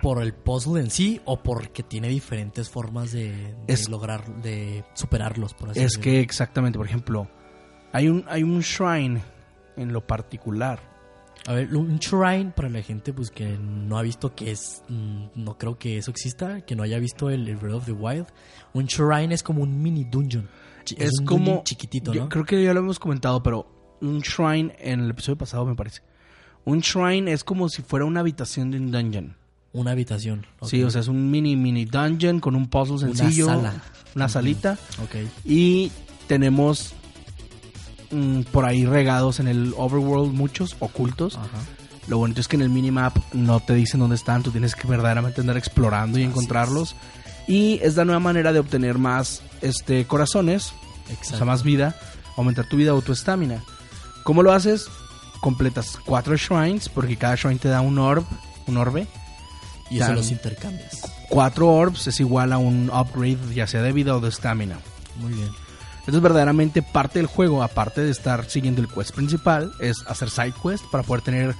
por el puzzle en sí o porque tiene diferentes formas de, de Es- lograr, de superarlos, por así Es decirlo. que exactamente, por ejemplo, hay un, hay un shrine en lo particular. A ver, un shrine para la gente pues que no ha visto que es... mm, No creo que eso exista, que no haya visto el, el Breath of the Wild. Un shrine es como un mini dungeon. Es, un como... chiquitito. Creo que ya lo hemos comentado, pero un shrine en el episodio pasado me parece. Un shrine es como si fuera una habitación de un dungeon. Una habitación. Sí, o sea, es un mini, mini dungeon con un puzzle Una sencillo. sala. Una salita. Ok. Y tenemos mm, por ahí regados en el overworld muchos ocultos. Ajá. Lo bonito es que en el minimap no te dicen dónde están, tú tienes que verdaderamente andar explorando y Así encontrarlos. Y es la nueva manera de obtener más este corazones, o Exacto. sea, más vida, aumentar tu vida o tu estamina. ¿Cómo lo haces? Completas cuatro shrines, porque cada shrine te da un orb, un orbe. y eso los intercambias. Cuatro orbs es igual a un upgrade, ya sea de vida o de estamina. Muy bien. Entonces, verdaderamente parte del juego, aparte de estar siguiendo el quest principal, es hacer side quest para poder tener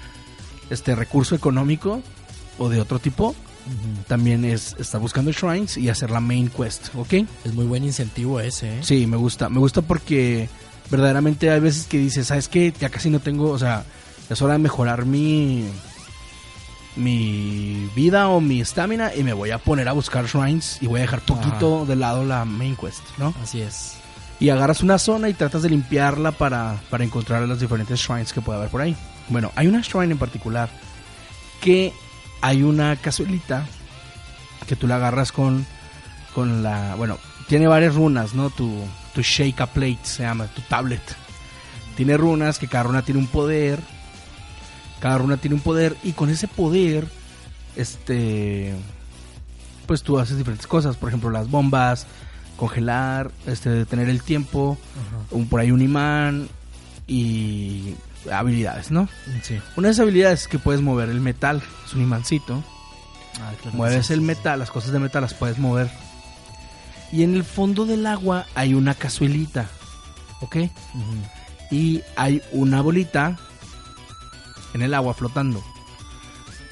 este recurso económico o de otro tipo. También es estar buscando shrines y hacer la main quest, ¿ok? Es muy buen incentivo ese, ¿eh? Sí, me gusta. Me gusta porque verdaderamente hay veces que dices, ¿sabes qué? Ya casi no tengo, o sea, es hora de mejorar mi mi vida o mi estamina y me voy a poner a buscar shrines y voy a dejar poquito de lado la main quest, ¿no? Así es. y agarras una zona y tratas de limpiarla para, para encontrar los diferentes shrines que puede haber por ahí. Bueno, hay una shrine en particular que hay una cazuelita que tú la agarras con, con la... Bueno, tiene varias runas, ¿no? Tu, tu shake a plate se llama, tu tablet. Tiene runas que cada runa tiene un poder. Cada runa tiene un poder y con ese poder, este... Pues tú haces diferentes cosas, por ejemplo las bombas, congelar, este, detener el tiempo, un, por ahí un imán y habilidades, ¿no? Sí. Una de esas habilidades es que puedes mover el metal, es un imancito, Ah, claro, mueves sí, el sí, metal, las cosas de metal las puedes mover. Y en el fondo del agua hay una cazuelita, ¿ok? Y hay una bolita en el agua flotando.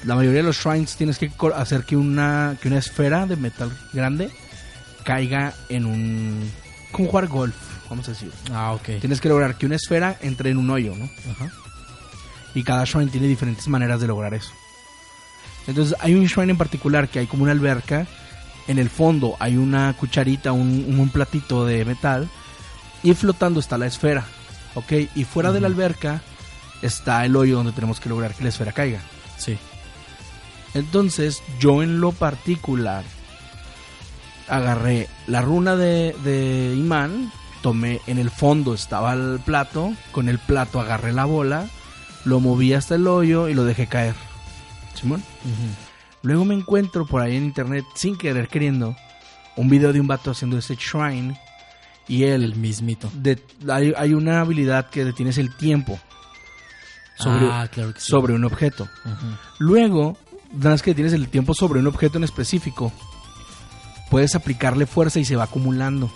La mayoría de los shrines tienes que hacer que una, que una esfera de metal grande caiga en un... como jugar golf, vamos a decir. Ah, ok. Tienes que lograr que una esfera entre en un hoyo, ¿no? Ajá. Y cada shrine tiene diferentes maneras de lograr eso. Entonces hay un shrine en particular que hay como una alberca. En el fondo hay una cucharita, un, un platito de metal. Y flotando está la esfera. ¿Ok? Y fuera de la alberca está el hoyo donde tenemos que lograr que la esfera caiga. Sí. Entonces yo en lo particular agarré la runa de, de imán, tomé en el fondo estaba el plato, con el plato agarré la bola, lo moví hasta el hoyo y lo dejé caer. Simón. Luego me encuentro por ahí en internet, sin querer queriendo, un video de un vato haciendo ese shrine y él... El mismito. de- hay, hay una habilidad que detienes el tiempo sobre, ah, claro que sí. sobre un objeto. Luego, una vez que tienes el tiempo sobre un objeto en específico, puedes aplicarle fuerza y se va acumulando.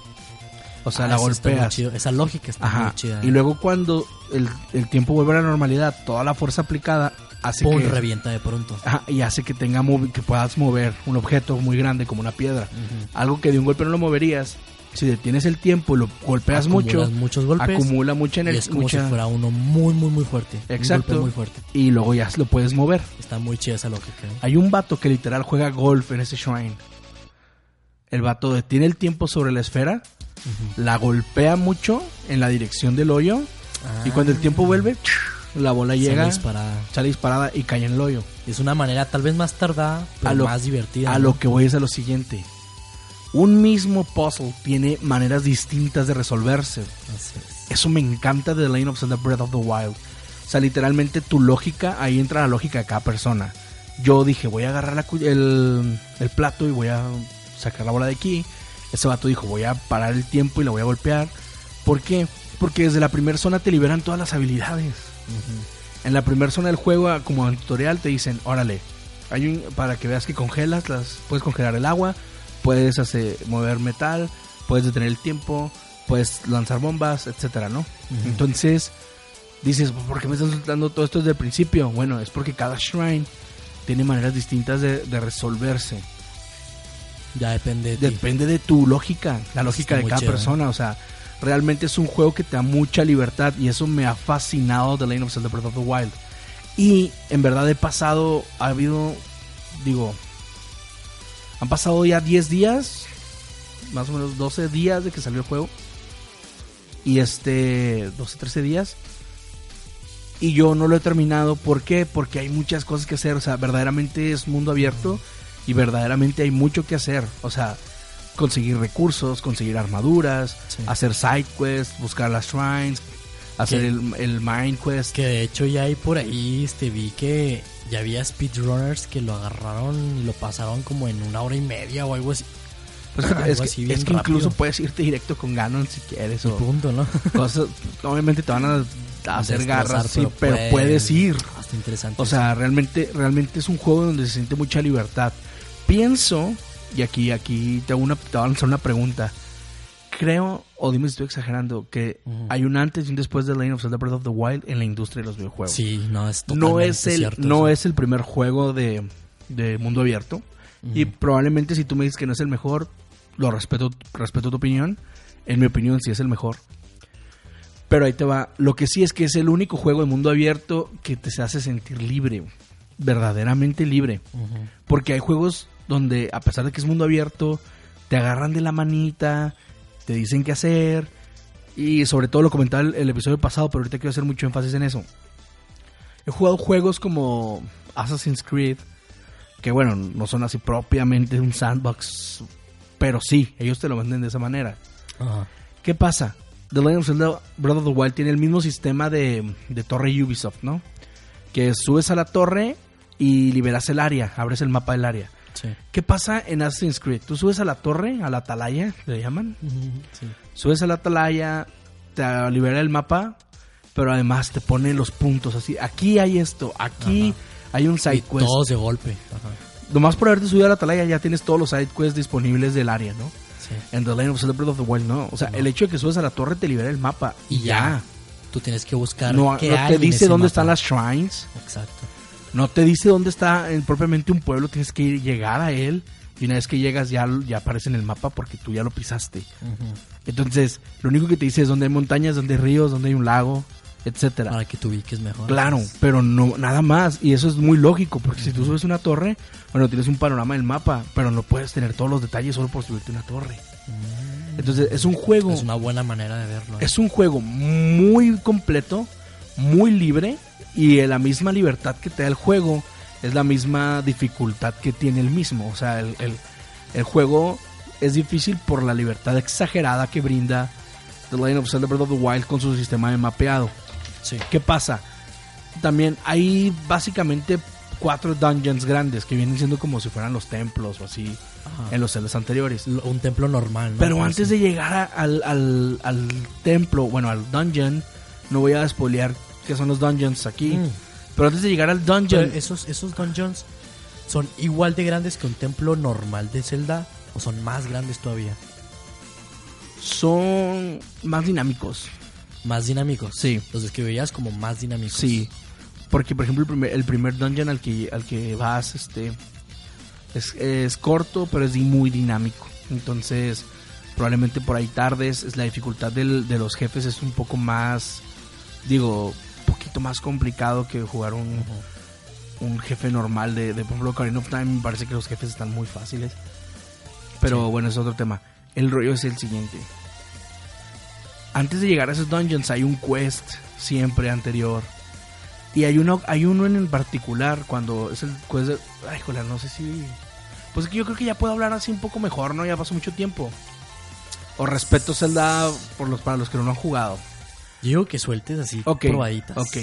O sea, Ah, la golpeas. Esa lógica está Ajá. muy chida. Y luego cuando el, el tiempo vuelve a la normalidad, toda la fuerza aplicada hace Pum, que revienta de pronto. Ajá, y hace que tenga que puedas mover un objeto muy grande como una piedra. Algo que de un golpe no lo moverías, si detienes el tiempo y lo golpeas mucho, Acumulas muchos golpes. acumula mucha energía. es como si fuera uno muy, muy, muy fuerte. Un Exacto. golpe muy fuerte. Y luego ya lo puedes mover. Está muy chida esa lógica. ¿eh? Hay un vato que literal juega golf en ese shrine. El vato detiene el tiempo sobre la esfera, la golpea mucho en la dirección del hoyo y cuando el tiempo vuelve, la bola Sale llega, disparada. sale disparada y cae en el hoyo. Es una manera tal vez más tardada, pero lo- más divertida. A ¿no? lo que voy es a lo siguiente. Un mismo puzzle tiene maneras distintas de resolverse. Así es. Eso me encanta de The Lane of Zelda Breath of the Wild. O sea, literalmente tu lógica, ahí entra la lógica de cada persona. Yo dije, voy a agarrar la el, el plato y voy a sacar la bola de aquí. Ese vato dijo, voy a parar el tiempo y la voy a golpear. ¿Por qué? Porque desde la primera zona te liberan todas las habilidades. En la primera zona del juego, como en tutorial, te dicen, órale, hay un, para que veas que congelas, las, puedes congelar el agua, puedes hacer, mover metal, puedes detener el tiempo, puedes lanzar bombas, etcétera, ¿no? Entonces, dices, ¿por qué me estás soltando todo esto desde el principio? Bueno, es porque cada shrine tiene maneras distintas de, de resolverse. Ya depende de ti. Depende de tu lógica, la lógica Está de cada ¿eh? persona. O sea, realmente es un juego que te da mucha libertad y eso me ha fascinado The Lane of Zelda Breath of the Wild. Y en verdad he pasado, ha habido, digo, han pasado ya 10 días, más o menos 12 días de que salió el juego. Y este, 12, 13 días. Y yo no lo he terminado. ¿Por qué? Porque hay muchas cosas que hacer. O sea, verdaderamente es mundo abierto. Y verdaderamente hay mucho que hacer. O sea, conseguir recursos, conseguir armaduras, Sí. hacer side quests, buscar las shrines, hacer el, el mind quest. Que de hecho ya hay por ahí, este, vi que ya había speedrunners que lo agarraron y lo pasaron como en una hora y media o algo así. Pues es que- algo es que, así bien es que incluso puedes irte directo con Ganon si quieres. Y O punto, ¿no? cosas, obviamente te van a, hacer garras, sí, pero puedes ir. Está interesante. O sea, realmente, realmente es un juego donde se siente mucha libertad. Pienso, y aquí, aquí te, hago una, te voy a lanzar una pregunta. Creo, o dime si estoy exagerando, que hay un antes y un después de Lane of Zelda Breath of the Wild en la industria de los videojuegos. sí, no es no totalmente es el, cierto no es el primer juego de, de mundo abierto. Y probablemente si tú me dices que no es el mejor, lo respeto, respeto tu opinión. En mi opinión sí es el mejor. Pero ahí te va. Lo que sí es que es el único juego de mundo abierto que te hace sentir libre. Verdaderamente libre. Ujú. Porque hay juegos donde, a pesar de que es mundo abierto, te agarran de la manita, te dicen qué hacer. Y sobre todo lo comentaba el, el episodio pasado, pero ahorita quiero hacer mucho énfasis en eso. He jugado juegos como Assassin's Creed, que bueno, no son así propiamente un sandbox, pero sí, ellos te lo venden de esa manera. Ajá. ¿Qué pasa? The Legend of Zelda Breath of the Wild tiene el mismo sistema de, de torre Ubisoft, ¿no? Que subes a la torre y liberas el área, abres el mapa del área. Sí. ¿Qué pasa en Assassin's Creed? Tú subes a la torre, a la atalaya, le llaman. Sí. Subes a la atalaya, te libera el mapa, pero además te pone los puntos así. Aquí hay esto, aquí hay un side Y quest. todos de golpe. Ajá. Nomás por haberte subido a la atalaya ya tienes todos los side quests disponibles del área, ¿no? Sí. En The Legend of Zelda Breath of the Wild no. O sea, No. el hecho de que subes a la torre te libera el mapa y, ya. ya. Tú tienes que buscar. No, qué no te dice dónde mapa. están las shrines. Exacto. No te dice dónde está en, propiamente un pueblo. Tienes que ir, llegar a él. Y una vez que llegas ya, ya aparece en el mapa porque tú ya lo pisaste. Entonces, lo único que te dice es dónde hay montañas, dónde hay ríos, dónde hay un lago, etcétera. Para que te ubiques mejor. Claro, pero no nada más. Y eso es muy lógico, porque si tú subes una torre, bueno, tienes un panorama del mapa, pero no puedes tener todos los detalles solo por subirte una torre. Entonces, es un juego, Es una buena manera de verlo. ¿eh? es un juego muy completo, muy libre, y la misma libertad que te da el juego es la misma dificultad que tiene el mismo. O sea, el, el- el juego es difícil por la libertad exagerada que brinda The Legend of Zelda Breath of the Wild con su sistema de mapeado. Sí. ¿Qué pasa? También hay básicamente cuatro dungeons grandes que vienen siendo como si fueran los templos o así Ajá. en los celdas anteriores. Un templo normal, ¿no? Pero antes de llegar a- al, al- al templo, bueno, al dungeon, no voy a spoilear qué son los dungeons aquí. Mm. Pero antes de llegar al Pero dungeon, esos, esos dungeons son igual de grandes que un templo normal de Zelda o son más grandes todavía. son más dinámicos. Más dinámicos. Sí. Los describirías como más dinámicos. Sí. Porque, por ejemplo, el primer, el primer dungeon al que, al que vas, este, es, es corto, pero es muy dinámico. Entonces, Probablemente por ahí tardes. Es la dificultad del- de los jefes es un poco más, digo, un poquito más complicado que jugar un, un jefe normal de, de por ejemplo, Ocarina of Time. Me parece que los jefes están muy fáciles. Pero Sí. bueno, es otro tema. El rollo es el siguiente. Antes de llegar a esos dungeons hay un quest siempre anterior. Y hay uno, hay uno en particular cuando es el quest de... Ay, joder, no sé si... Pues es que yo creo que ya puedo hablar así un poco mejor, ¿no? Ya pasó mucho tiempo. O respeto Zelda por los, para los que no lo han jugado. Digo que sueltes así Ok, probaditas. ok.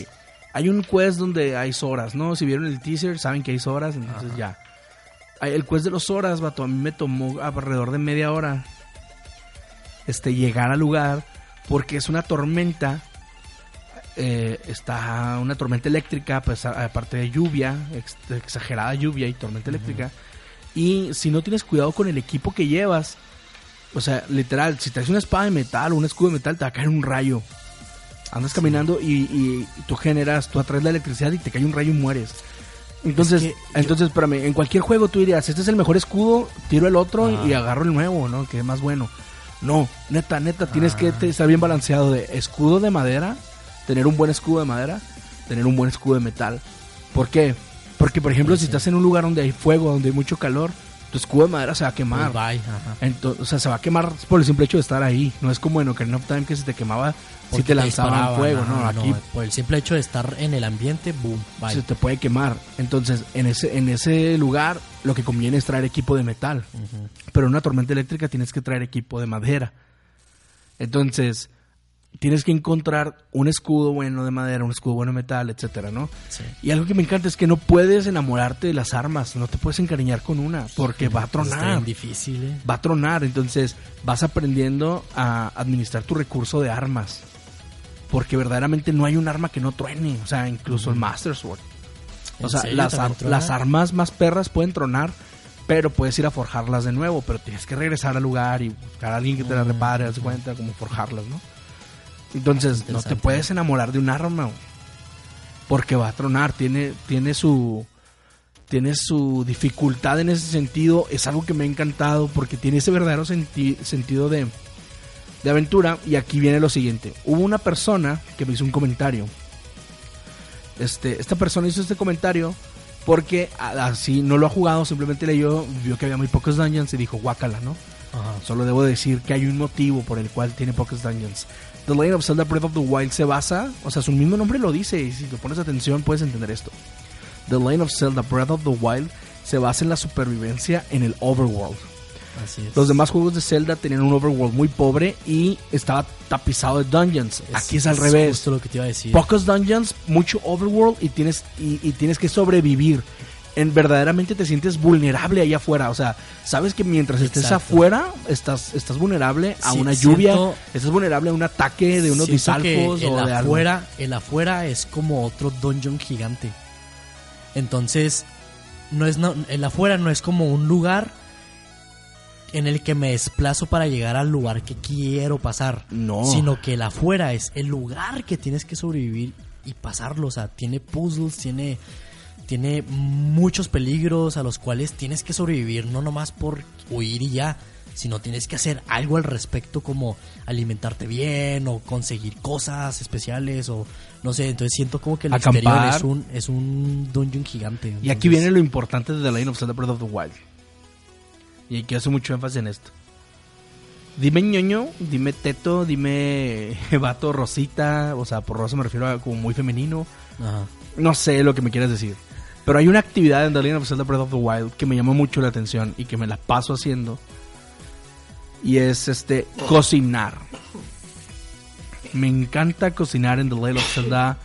Hay un quest donde hay Zoras, ¿no? Si vieron el teaser, saben que hay Zoras, entonces Ajá. ya. El quest de los Zoras, vato, a mí me tomó alrededor de media hora este, llegar al lugar porque es una tormenta. eh, está una tormenta eléctrica, pues, aparte de lluvia, ex- exagerada lluvia y tormenta eléctrica. Y si no tienes cuidado con el equipo que llevas, o sea, literal, si traes una espada de metal o un escudo de metal, te va a caer un rayo. Andas caminando y, y tú generas, tú atraes la electricidad y te cae un rayo y mueres. Entonces, Es que yo- entonces, espérame, en cualquier juego tú dirías, este es el mejor escudo, tiro el otro Ah. y agarro el nuevo, ¿no? Que es más bueno. No, neta, neta, tienes Ah. que te- estar bien balanceado de escudo de madera, tener un buen escudo de madera, tener un buen escudo de metal. ¿Por qué? Porque, por ejemplo, Pues si sí. estás en un lugar donde hay fuego, donde hay mucho calor, tu escudo de madera se va a quemar. Pues bye. Entonces, o sea, se va a quemar por el simple hecho de estar ahí. No es como en Ocarina of Time que se te quemaba si te lanzaban fuego, ¿no? Aquí Por el simple hecho de estar en el ambiente, boom, bye. se te puede quemar. Entonces, en ese, en ese lugar, lo que conviene es traer equipo de metal. Pero en una tormenta eléctrica tienes que traer equipo de madera. Entonces, tienes que encontrar un escudo bueno de madera, un escudo bueno de metal, etcétera, ¿no? Sí. Y algo que me encanta es que no puedes enamorarte de las armas, no te puedes encariñar con una, porque va a tronar. bien difícil, ¿eh? va a tronar. Entonces vas aprendiendo a administrar tu recurso de armas. Porque verdaderamente no hay un arma que no truene. O sea, incluso el Master Sword. O ¿En sea, serio las, ar- las armas más perras pueden tronar. Pero puedes ir a forjarlas de nuevo. Pero tienes que regresar al lugar y buscar a alguien que te las repare. Haz cuenta como forjarlas, ¿no? Entonces no te puedes enamorar de un arma. Porque va a tronar. Tiene, tiene su tiene su dificultad en ese sentido. Es algo que me ha encantado porque tiene ese verdadero senti- sentido de, de aventura. Y aquí viene lo siguiente. Hubo una persona que me hizo un comentario. Este, esta persona hizo este comentario porque así no lo ha jugado, simplemente leyó, vio que había muy pocos dungeons y dijo, guácala, ¿no? Ajá. Solo debo decir que hay un motivo por el cual tiene pocos dungeons. The Legend of Zelda Breath of the Wild se basa, o sea, su mismo nombre lo dice, y si te pones atención puedes entender esto. The Legend of Zelda Breath of the Wild se basa en la supervivencia en el overworld. Así es. Los demás juegos de Zelda tenían un overworld muy pobre y estaba tapizado de dungeons. Aquí es al revés. justo lo que te iba a decir. Pocos dungeons, mucho overworld y tienes, y, y tienes que sobrevivir. En, verdaderamente te sientes vulnerable allá afuera. O sea, sabes que mientras estés Exacto. afuera, estás, estás vulnerable a Sí, una lluvia, siento- estás vulnerable a un ataque de unos el o de algo. afuera, el afuera es como otro dungeon gigante. Entonces, no es no, el afuera no es como un lugar en el que me desplazo para llegar al lugar que quiero pasar. No. Sino que el afuera es el lugar que tienes que sobrevivir y pasarlo. O sea, tiene puzzles, tiene, tiene muchos peligros a los cuales tienes que sobrevivir, no nomás por huir y ya, sino tienes que hacer algo al respecto como alimentarte bien o conseguir cosas especiales o no sé, entonces siento como que el Acampar. exterior es un, es un dungeon gigante. Y aquí viene lo importante de The Legend of Zelda Breath of the Wild. Y aquí hace mucho énfasis en esto. Dime ñoño, dime teto, dime vato rosita. O sea, por rosa me refiero a como muy femenino. Ajá. No sé lo que me quieras decir. Pero hay una actividad en The Legend of Zelda Breath of the Wild que me llama mucho la atención y que me la paso haciendo. Y es este cocinar. Me encanta cocinar en The Legend of Zelda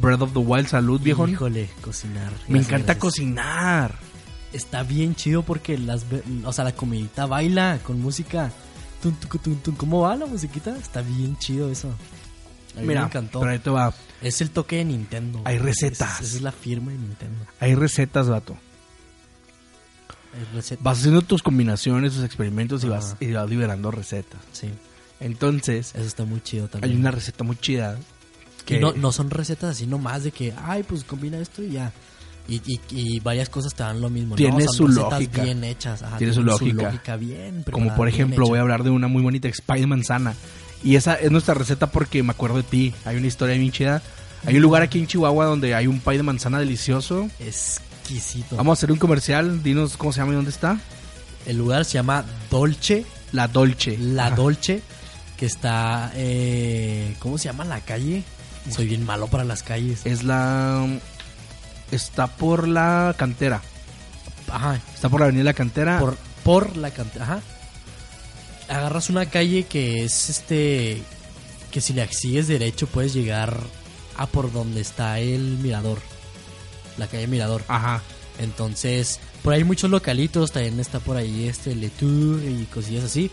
Breath of the Wild. Salud, viejo. Híjole, cocinar. Me encanta gracias. cocinar. Está bien chido porque las, o sea, la comidita baila con música. Tun, tun, tun. ¿Cómo va la musiquita? Está bien chido eso. A mí Mira, me encantó. pero ahí te va. Es el toque de Nintendo. Hay recetas. Esa es la firma de Nintendo. Hay recetas, vato. Hay recetas. Vas haciendo tus combinaciones, tus experimentos y vas, y vas liberando recetas. Sí, Entonces, eso está muy chido también. hay una receta muy chida. Que Que no, no son recetas así nomás de que, ay, pues combina esto y ya. Y, y, y varias cosas te dan lo mismo. ¿no? Tiene Son su lógica. bien hechas. ajá, Tiene su tienen lógica. bien Como por ejemplo, voy a hablar de una muy bonita, Spy de manzana. Y esa es nuestra receta porque me acuerdo de ti. Hay una historia bien chida. Hay un lugar aquí en Chihuahua donde hay un pie de manzana delicioso. Exquisito. Vamos a hacer un comercial. Dinos cómo se llama y dónde está. El lugar se llama Dolce. La Dolce. La Ajá. Dolce. Que está. Eh, ¿Cómo se llama la calle? Soy bien malo para las calles. Es la. Está por la cantera. Ajá. Está por la avenida La Cantera. Por, por la cantidad. Ajá. Agarras una calle que es este. Que si la sigues derecho puedes llegar a por donde está el mirador. La calle Mirador. Ajá. Entonces, por ahí muchos localitos. También está por ahí este Letour y cosillas así.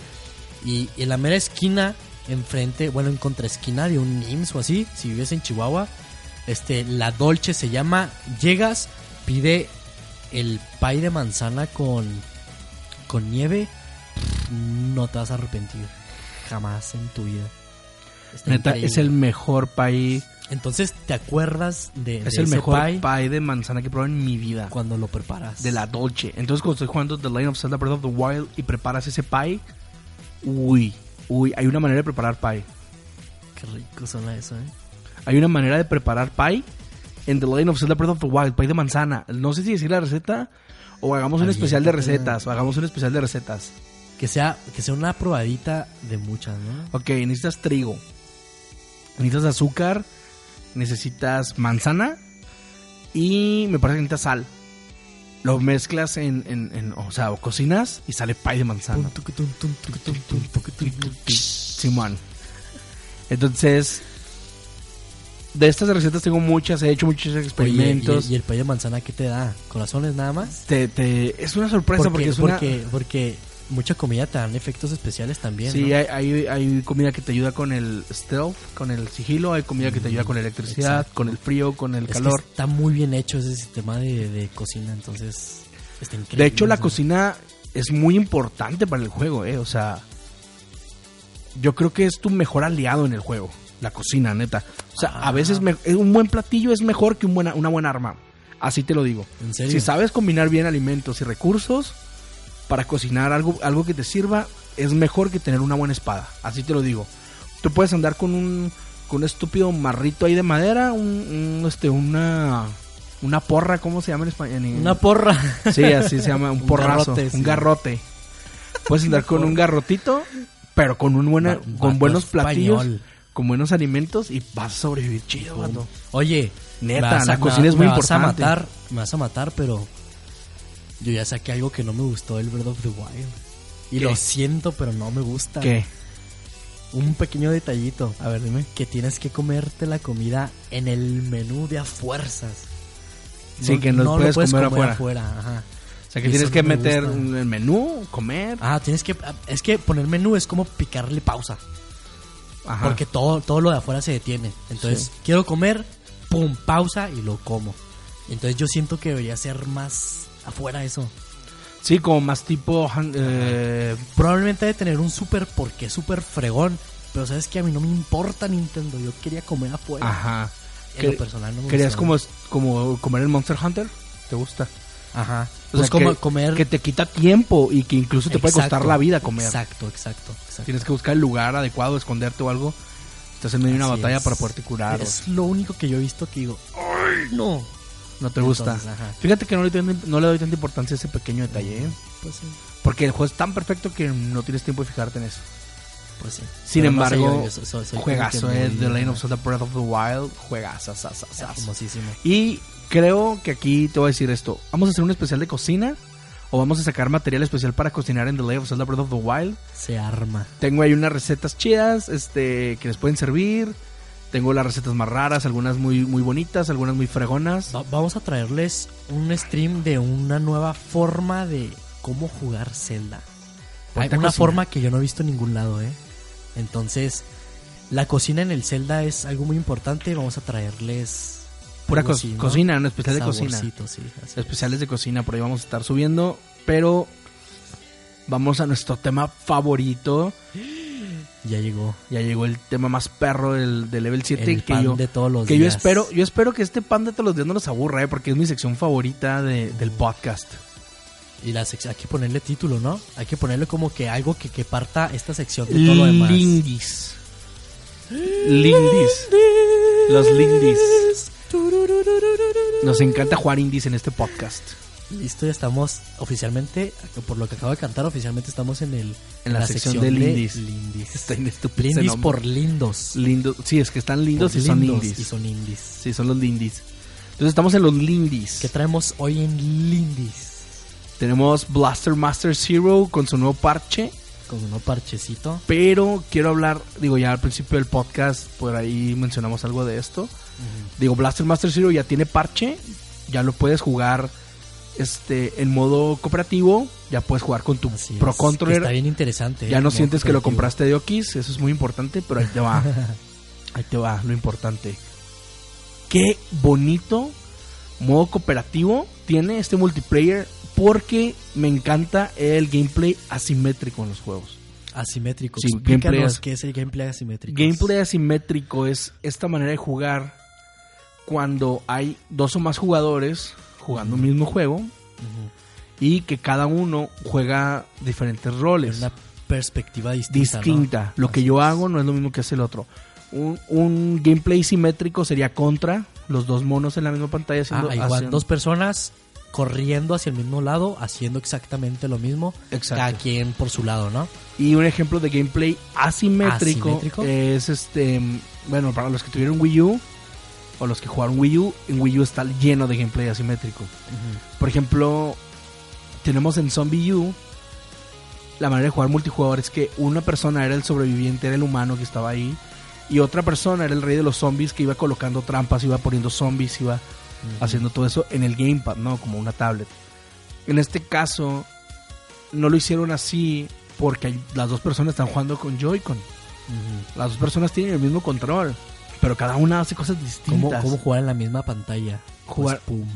Y en la mera esquina, enfrente, bueno, en contraesquina de un IMSS o así, si vives en Chihuahua, este, la Dolce se llama. Llegas, pide el pie de manzana con, con nieve. No te vas a arrepentir. Jamás en tu vida. Está Neta, increíble. es el mejor pie. Entonces, ¿te acuerdas de, de Es el ese mejor pie pie de manzana que he probado en mi vida. cuando lo preparas? De la Dolce. Entonces, cuando estoy jugando The Legend of Zelda Breath of the Wild y preparas ese pie, uy, uy, hay una manera de preparar pie. Qué rico suena eso, ¿eh? Hay una manera de preparar pie en The Legend of Zelda Breath of the Wild, pie de manzana. No sé si decir la receta o hagamos un especial de recetas, o hagamos un especial de recetas. Que sea, que sea una probadita de muchas, ¿no? Ok, necesitas trigo, necesitas azúcar, necesitas manzana y me parece que necesitas sal. Lo mezclas en, en, en- o sea, o cocinas y sale pie de manzana. Simón. Entonces, de estas recetas tengo muchas, he hecho muchos Oye, experimentos. ¿y, y el pay de manzana qué te da? ¿Corazones nada más? Te, te- es una sorpresa porque, porque, es una... porque, porque mucha comida te dan efectos especiales también, Sí, ¿no? hay, hay, hay comida que te ayuda con el stealth, con el sigilo, hay comida que te ayuda con la electricidad, Exacto. con el frío, con el Es que calor. está muy bien hecho ese sistema de, de cocina, entonces está increíble. De hecho, la cocina es muy importante para el juego, ¿eh? O sea, yo creo que es tu mejor aliado en el juego, la cocina, neta. O sea, a Ah. veces me- un buen platillo es mejor que un buena, una buena arma. Así te lo digo. ¿En serio? Si sabes combinar bien alimentos y recursos para cocinar algo, algo que te sirva, es mejor que tener una buena espada. Así te lo digo. Tú puedes andar con un, con un estúpido marrito ahí de madera, un, un, este, una, una porra, ¿cómo se llama en español? Una porra. Sí, así se llama, un, Un porrazo, garrote, un sí. garrote. Puedes andar con un garrotito, pero con un buena, con buenos platillos, español. con buenos alimentos y vas a sobrevivir chido, vato. Oye, Neta, la a- cocina me- es muy me vas a importante. matar, me vas a matar, pero yo ya saqué algo que no me gustó del Breath of the Wild. Y ¿Qué? lo siento, pero no me gusta. ¿Qué? Un pequeño detallito. A ver, dime. Que tienes que comerte la comida en el menú de a fuerzas. Sí, que no lo puedes puedes comer comer, afuera. afuera. Ajá. Sea, que tienes que no me meter gusta. el menú, comer. Ah, tienes que. Es que poner menú es como picarle pausa. Ajá. Porque todo, todo lo de afuera se detiene. Entonces, Sí. quiero comer, pum, pausa y lo como. Entonces, yo siento que debería ser más afuera eso. Sí, como más tipo... eh, Probablemente debe tener un super porque súper fregón. Pero sabes que a mí no me importa Nintendo. Yo quería comer afuera. ajá. En lo personal no me ¿Querías como, como comer el Monster Hunter? ¿Te gusta? Ajá. O Pues sea, como que, comer. que te quita tiempo y que incluso te puede costar la vida comer. Exacto, exacto. exacto. Tienes que buscar el lugar adecuado, esconderte o algo. Estás en medio de una Así batalla es. para poderte curar. o- Es lo único que yo he visto que digo, ¡ay, no! No te gusta. Ajá. Fíjate que no le, no le doy tanta importancia a ese pequeño detalle, ¿eh? Pues sí, Porque el juego es tan perfecto que no tienes tiempo de fijarte en eso. pues sí. Sin Pero no embargo, yo- yo soy- soy como juegazo muy- The Lane of Zelda Breath of the Wild. Juegazo, sa, sa, sa. Hermosísimo. Y creo que aquí te voy a decir esto. Vamos a hacer un especial de cocina. O vamos a sacar material especial para cocinar en The Lane of Zelda Breath of the Wild. Se arma. Tengo ahí unas recetas chidas este, que les pueden servir. Tengo las recetas más raras, algunas muy, muy bonitas, algunas muy fregonas. Va- vamos a traerles un stream de una nueva forma de cómo jugar Zelda. Hay una forma que yo no he visto en ningún lado, ¿eh? Entonces, la cocina en el Zelda es algo muy importante. Vamos a traerles. Pura co- así, ¿no? cocina, un especial de cocina. Saborcito, sí, así. Especiales de cocina, por ahí vamos a estar subiendo. Pero vamos a nuestro tema favorito. Ya llegó. Ya llegó el tema más perro del, del level 7 El que pan yo de todos los que yo días. espero, yo espero que este pan de todos los días no los aburra, ¿eh? porque es mi sección favorita de- del podcast. Y la sec- hay que ponerle título, ¿no? Hay que ponerle como que algo que, que parta esta sección de todo lo demás. Lindis. Lindis. Los lindis. Nos encanta jugar indies en este podcast. Listo, ya estamos oficialmente, por lo que acabo de cantar, oficialmente estamos en el En la sección de lindis. lindis. Está inestúpido ese Lindis por lindos. Lindos. Sí, es que están lindos Por y son lindos lindis. Y son lindis. Sí, son los lindis. Entonces estamos en los lindis. ¿Qué traemos hoy en lindis? Tenemos Blaster Master Zero con su nuevo parche. Con uno parchecito. Pero quiero hablar, digo, ya al principio del podcast, por ahí mencionamos algo de esto. Digo, Blaster Master Zero ya tiene parche. Ya lo puedes jugar este en modo cooperativo. Ya puedes jugar con tu Así Pro es, Controller. Está bien interesante. Ya ¿eh? no sientes que lo compraste de Okis, eso es muy importante, pero ahí te va. ahí te va, lo importante. Qué bonito modo cooperativo tiene este multiplayer porque me encanta el gameplay asimétrico en los juegos. Asimétrico. Sí, Explícanos gameplay as- qué es el gameplay asimétrico. Gameplay asimétrico es esta manera de jugar cuando hay dos o más jugadores jugando un mismo juego y que cada uno juega diferentes roles. Es una perspectiva distinta. distinta. ¿no? Lo que yo es. hago no es lo mismo que hace el otro. Un, un gameplay simétrico sería contra los dos monos en la misma pantalla Ah, haciendo, igual haciendo- dos personas corriendo hacia el mismo lado, haciendo exactamente lo mismo, Exacto. cada quien por su lado, ¿no? Y un ejemplo de gameplay asimétrico, ¿Asimétrico? es este, bueno, para los que tuvieron Wii U o los que jugaron Wii U, en Wii U está lleno de gameplay asimétrico. Por ejemplo, tenemos en Zombie U la manera de jugar multijugador es que una persona era el sobreviviente, era el humano que estaba ahí, y otra persona era el rey de los zombies que iba colocando trampas, iba poniendo zombies, iba haciendo todo eso en el gamepad, ¿no? Como una tablet. En este caso, no lo hicieron así porque las dos personas están jugando con Joy-Con. Las dos personas tienen el mismo control, pero cada una hace cosas ¿Cómo, distintas. cómo jugar en la misma pantalla? Jugar- Pues, pum.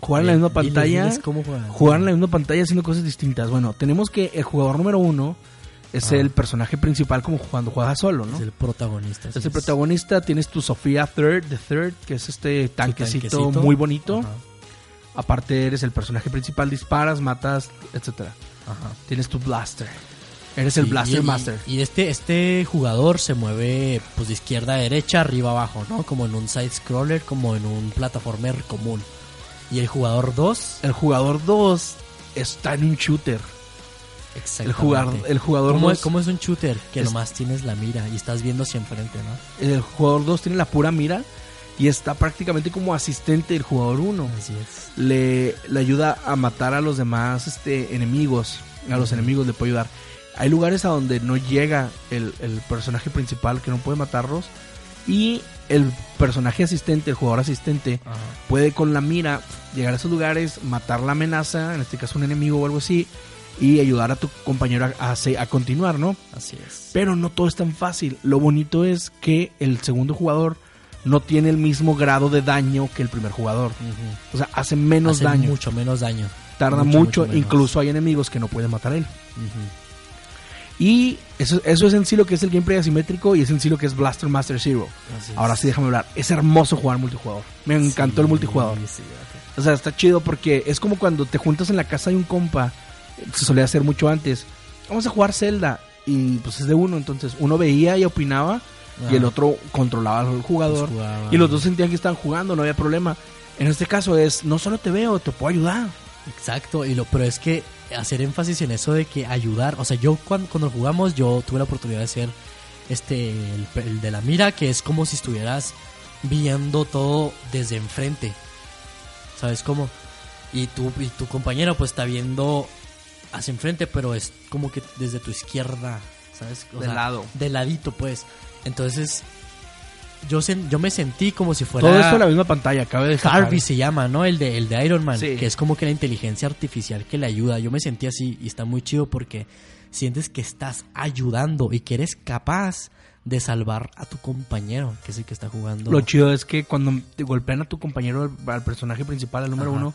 Jugar en la misma Diles, pantalla. diles cómo juegan. jugar en la misma pantalla haciendo cosas distintas. Bueno, tenemos que el jugador número uno es Ah. el personaje principal como cuando juegas solo, ¿no? Es el protagonista. Es el protagonista, tienes tu Sofía Third, the Third, que es este tanquecito, tanquecito. muy bonito. Ajá, Aparte eres el personaje principal, disparas, matas, etcétera. ajá. Tienes tu blaster. Eres el blaster y- master. Y este, este jugador se mueve pues de izquierda a derecha, arriba a abajo, ¿no? Como en un side scroller, como en un plataformer común. Y el jugador 2, El jugador 2 está en un shooter. El exactamente. jugador, el jugador ¿Cómo, 2 cómo es un shooter? Que Es- nomás tienes la mira y estás viendo hacia enfrente, ¿no? el jugador 2 tiene la pura mira y está prácticamente como asistente del jugador 1. Así es. le, le ayuda a matar a los demás este, enemigos. A los enemigos le puede ayudar. Hay lugares a donde no llega el, el personaje principal que no puede matarlos. Y el personaje asistente, el jugador asistente, Ajá. puede con la mira llegar a esos lugares, matar la amenaza, en este caso un enemigo o algo así, y ayudar a tu compañero a, a se- a continuar, ¿no? Así es. Pero no todo es tan fácil. Lo bonito es que el segundo jugador no tiene el mismo grado de daño que el primer jugador. O sea, hace menos Hace daño mucho menos daño. tarda Mucho, mucho, mucho menos. incluso hay enemigos que no pueden matar a él. Y eso, eso es en sí lo que es el gameplay asimétrico y es en sí lo que es Blaster Master Zero. Ahora sí, déjame hablar. Es hermoso jugar multijugador. Me encantó el multijugador. sí. O sea, está chido porque es como cuando te juntas en la casa de un compa. Se solía hacer mucho antes. Vamos a jugar Zelda. Y pues es de uno, entonces uno veía y opinaba y el otro controlaba al jugador. Pues jugaba. Y los dos sentían que estaban jugando, no había problema. En este caso es, no solo te veo, te puedo ayudar. Exacto, y lo, pero es que hacer énfasis en eso de que ayudar, o sea, yo cuando, cuando jugamos, yo tuve la oportunidad de ser este, el, el de la mira, que es como si estuvieras viendo todo desde enfrente, ¿sabes cómo? Y tu, y tu compañero pues está viendo hacia enfrente, pero es como que desde tu izquierda, ¿sabes? O De lado. De ladito, pues. Entonces, yo, sen- yo me sentí como si fuera... Todo esto en la misma pantalla, cabe destacar. Harvey se llama, ¿no? El de, el de Iron Man, Sí. que es como que la inteligencia artificial que le ayuda. Yo me sentí así y está muy chido porque sientes que estás ayudando y que eres capaz de salvar a tu compañero, que es el que está jugando. Lo chido es que cuando te golpean a tu compañero, al, al personaje principal, al número Ajá. uno,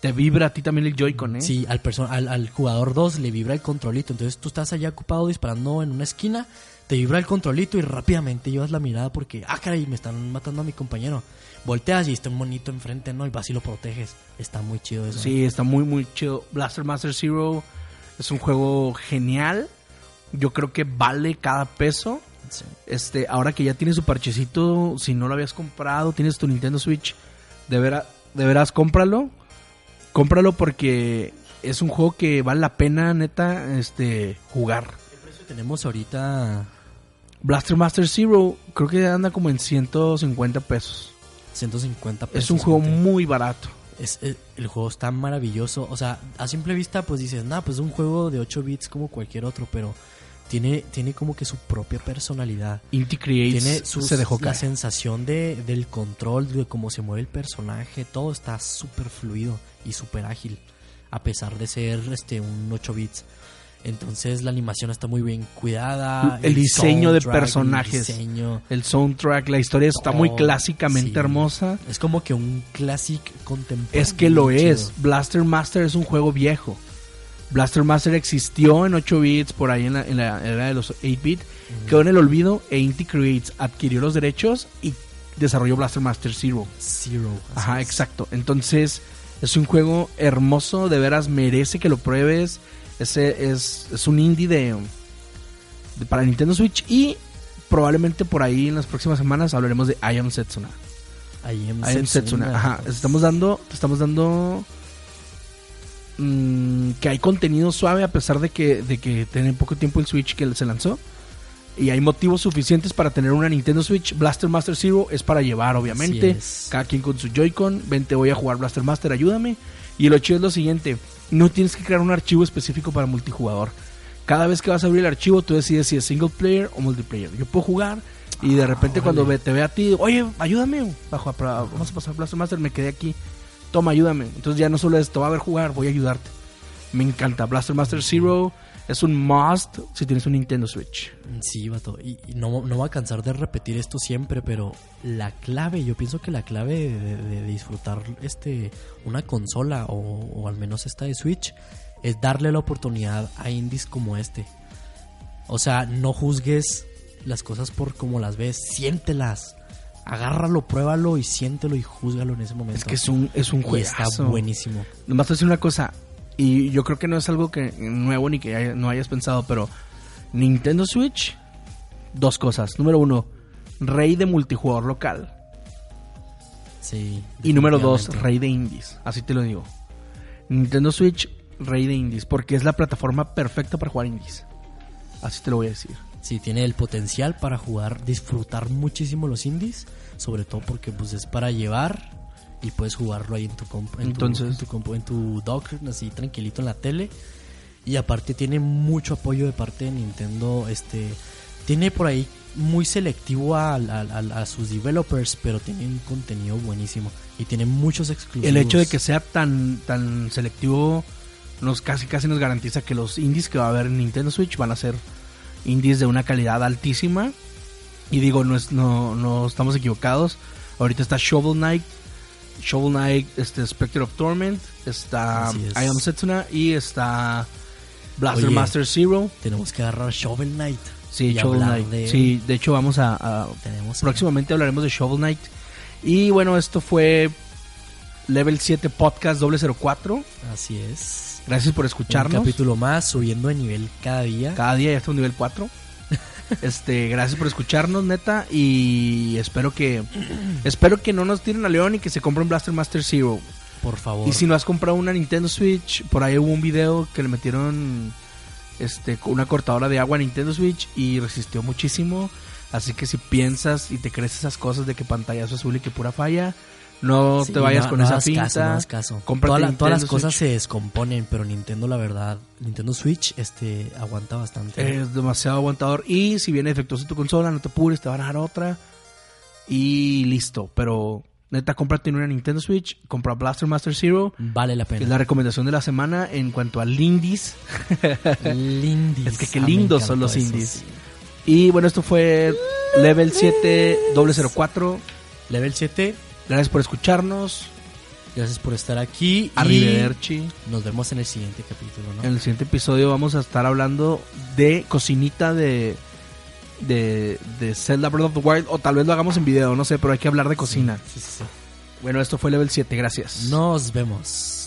Te vibra a ti también el Joy-Con, ¿eh? Sí, al, al, al jugador 2 le vibra el controlito. Entonces tú estás allá ocupado disparando en una esquina, te vibra el controlito y rápidamente llevas la mirada porque, ah, caray, me están matando a mi compañero. Volteas y está un monito enfrente, ¿no? Y vas y lo proteges. Está muy chido eso. Sí, está muy, muy chido. Blaster Master Zero es un juego genial. Yo creo que vale cada peso. Sí. Este, ahora que ya tienes su parchecito, si no lo habías comprado, tienes tu Nintendo Switch, de, vera- de veras cómpralo. Cómpralo porque es un juego que vale la pena, neta, este, jugar. ¿Qué precio tenemos ahorita? Blaster Master Zero creo que anda como en 150 pesos. 150 pesos. Es un juego muy barato. Es, es- el juego está maravilloso. O sea, a simple vista, pues dices, nada, pues es un juego de 8 bits como cualquier otro, pero tiene, tiene como que su propia personalidad. Inti Creates Tiene su, se dejó la caer. sensación de, del control, de cómo se mueve el personaje, todo está súper fluido y súper ágil, a pesar de ser este un 8 bits. Entonces la animación está muy bien cuidada. El diseño de el personajes. diseño. El soundtrack, la historia está muy Oh, clásicamente sí. hermosa. Es como que un classic contemporáneo. Es que lo es. Blaster Master es un juego viejo. Blaster Master existió en 8 bits por ahí en la, en la era de los 8 bits. Quedó en el olvido e Inti Creates adquirió los derechos y desarrolló Blaster Master Zero. Zero. Ajá, es. exacto. Entonces es un juego hermoso, de veras merece que lo pruebes. Ese es, es un indie de, de- para Nintendo Switch y probablemente por ahí en las próximas semanas hablaremos de I Am Setsuna. I am I Am Setsuna. Ajá, estamos dando, te estamos dando mm, que hay contenido suave a pesar de que, de que tiene poco tiempo el Switch que se lanzó. Y hay motivos suficientes para tener una Nintendo Switch. Blaster Master Zero es para llevar, obviamente. Cada quien con su Joy-Con. Vente, voy a jugar Blaster Master, ayúdame. Y lo chido es lo siguiente: no tienes que crear un archivo específico para multijugador. Cada vez que vas a abrir el archivo, tú decides si es single player o multiplayer. Yo puedo jugar y de repente, cuando ve- te ve a ti, oye, ayúdame. Bajo, para- vamos a pasar Blaster Master, me quedé aquí. Toma, ayúdame. Entonces ya no solo es, te va a ver jugar, voy a ayudarte. Me encanta. Blaster Master Zero es un must si tienes un Nintendo Switch. Sí, vato. Y, y no, no va a cansar de repetir esto siempre, pero la clave, yo pienso que la clave de, de disfrutar este una consola o, o al menos esta de Switch es darle la oportunidad a indies como este. O sea, no juzgues las cosas por como las ves, siéntelas. Agárralo, pruébalo y siéntelo y júzgalo en ese momento. Es que es un, es un y está juegazo. buenísimo. Nomás te voy a decir una cosa, y yo creo que no es algo que nuevo ni que haya- no hayas pensado, pero Nintendo Switch, dos cosas. Número uno, rey de multijugador local. Sí. Y número dos, rey de indies. Así te lo digo. Nintendo Switch, rey de indies, porque es la plataforma perfecta para jugar indies. Así te lo voy a decir. Sí, tiene el potencial para jugar, disfrutar muchísimo los indies, sobre todo porque pues es para llevar y puedes jugarlo ahí en tu compu, en Entonces- tu, en tu, compu, en tu dock, así tranquilito en la tele. Y aparte tiene mucho apoyo de parte de Nintendo, este tiene por ahí muy selectivo a, a- a- a sus developers, pero tiene un contenido buenísimo y tiene muchos exclusivos. El hecho de que sea tan, tan selectivo nos casi casi nos garantiza que los indies que va a haber en Nintendo Switch van a ser indies de una calidad altísima. Y digo, no, es, no, no estamos equivocados. Ahorita está Shovel Knight, Shovel Knight, este Spectre of Torment, está. I Am Setsuna y está Blaster Oye. Master Zero. tenemos que agarrar Shovel Knight. Sí, Shovel Knight. de- Sí, de hecho vamos a, a- Tenemos próximamente hablaremos de Shovel Knight. Y bueno, esto fue Level 7 Podcast 004. Así es. Gracias por Un escucharnos. capítulo más, subiendo de nivel cada día. Cada día ya está un nivel 4. Este, gracias por escucharnos, neta. Y espero que espero que no nos tiren a León y que se compren Blaster Master Zero. Por favor. Y si no has comprado una Nintendo Switch, por ahí hubo un video que le metieron este una cortadora de agua a Nintendo Switch y resistió muchísimo. Así que si piensas y te crees esas cosas de que pantallazo azul y que pura falla, no Sí, te vayas no- con no esa pinta. caso, no caso. Toda la- todas las cosas Switch. se descomponen, pero Nintendo, la verdad, Nintendo Switch este aguanta bastante. Es demasiado aguantador. Y si viene defectuosa tu consola, no te apures, te van a dar otra. Y listo. Pero neta, cómprate una Nintendo Switch, compra Blaster Master Zero, vale la que es pena. la recomendación de la semana en cuanto a indies. Lindies. Es que qué Ah, lindos son los eso, indies. sí. Y bueno, esto fue Level 7 004. Level 7. Gracias por escucharnos. Gracias por estar aquí. Arrivederci. Nos vemos en el siguiente capítulo, ¿no? En el siguiente episodio vamos a estar hablando de cocinita de, de, de Zelda Breath of the Wild. O tal vez lo hagamos en video, no sé, pero hay que hablar de cocina. Sí, sí, sí. Bueno, esto fue Level 7, gracias. Nos vemos.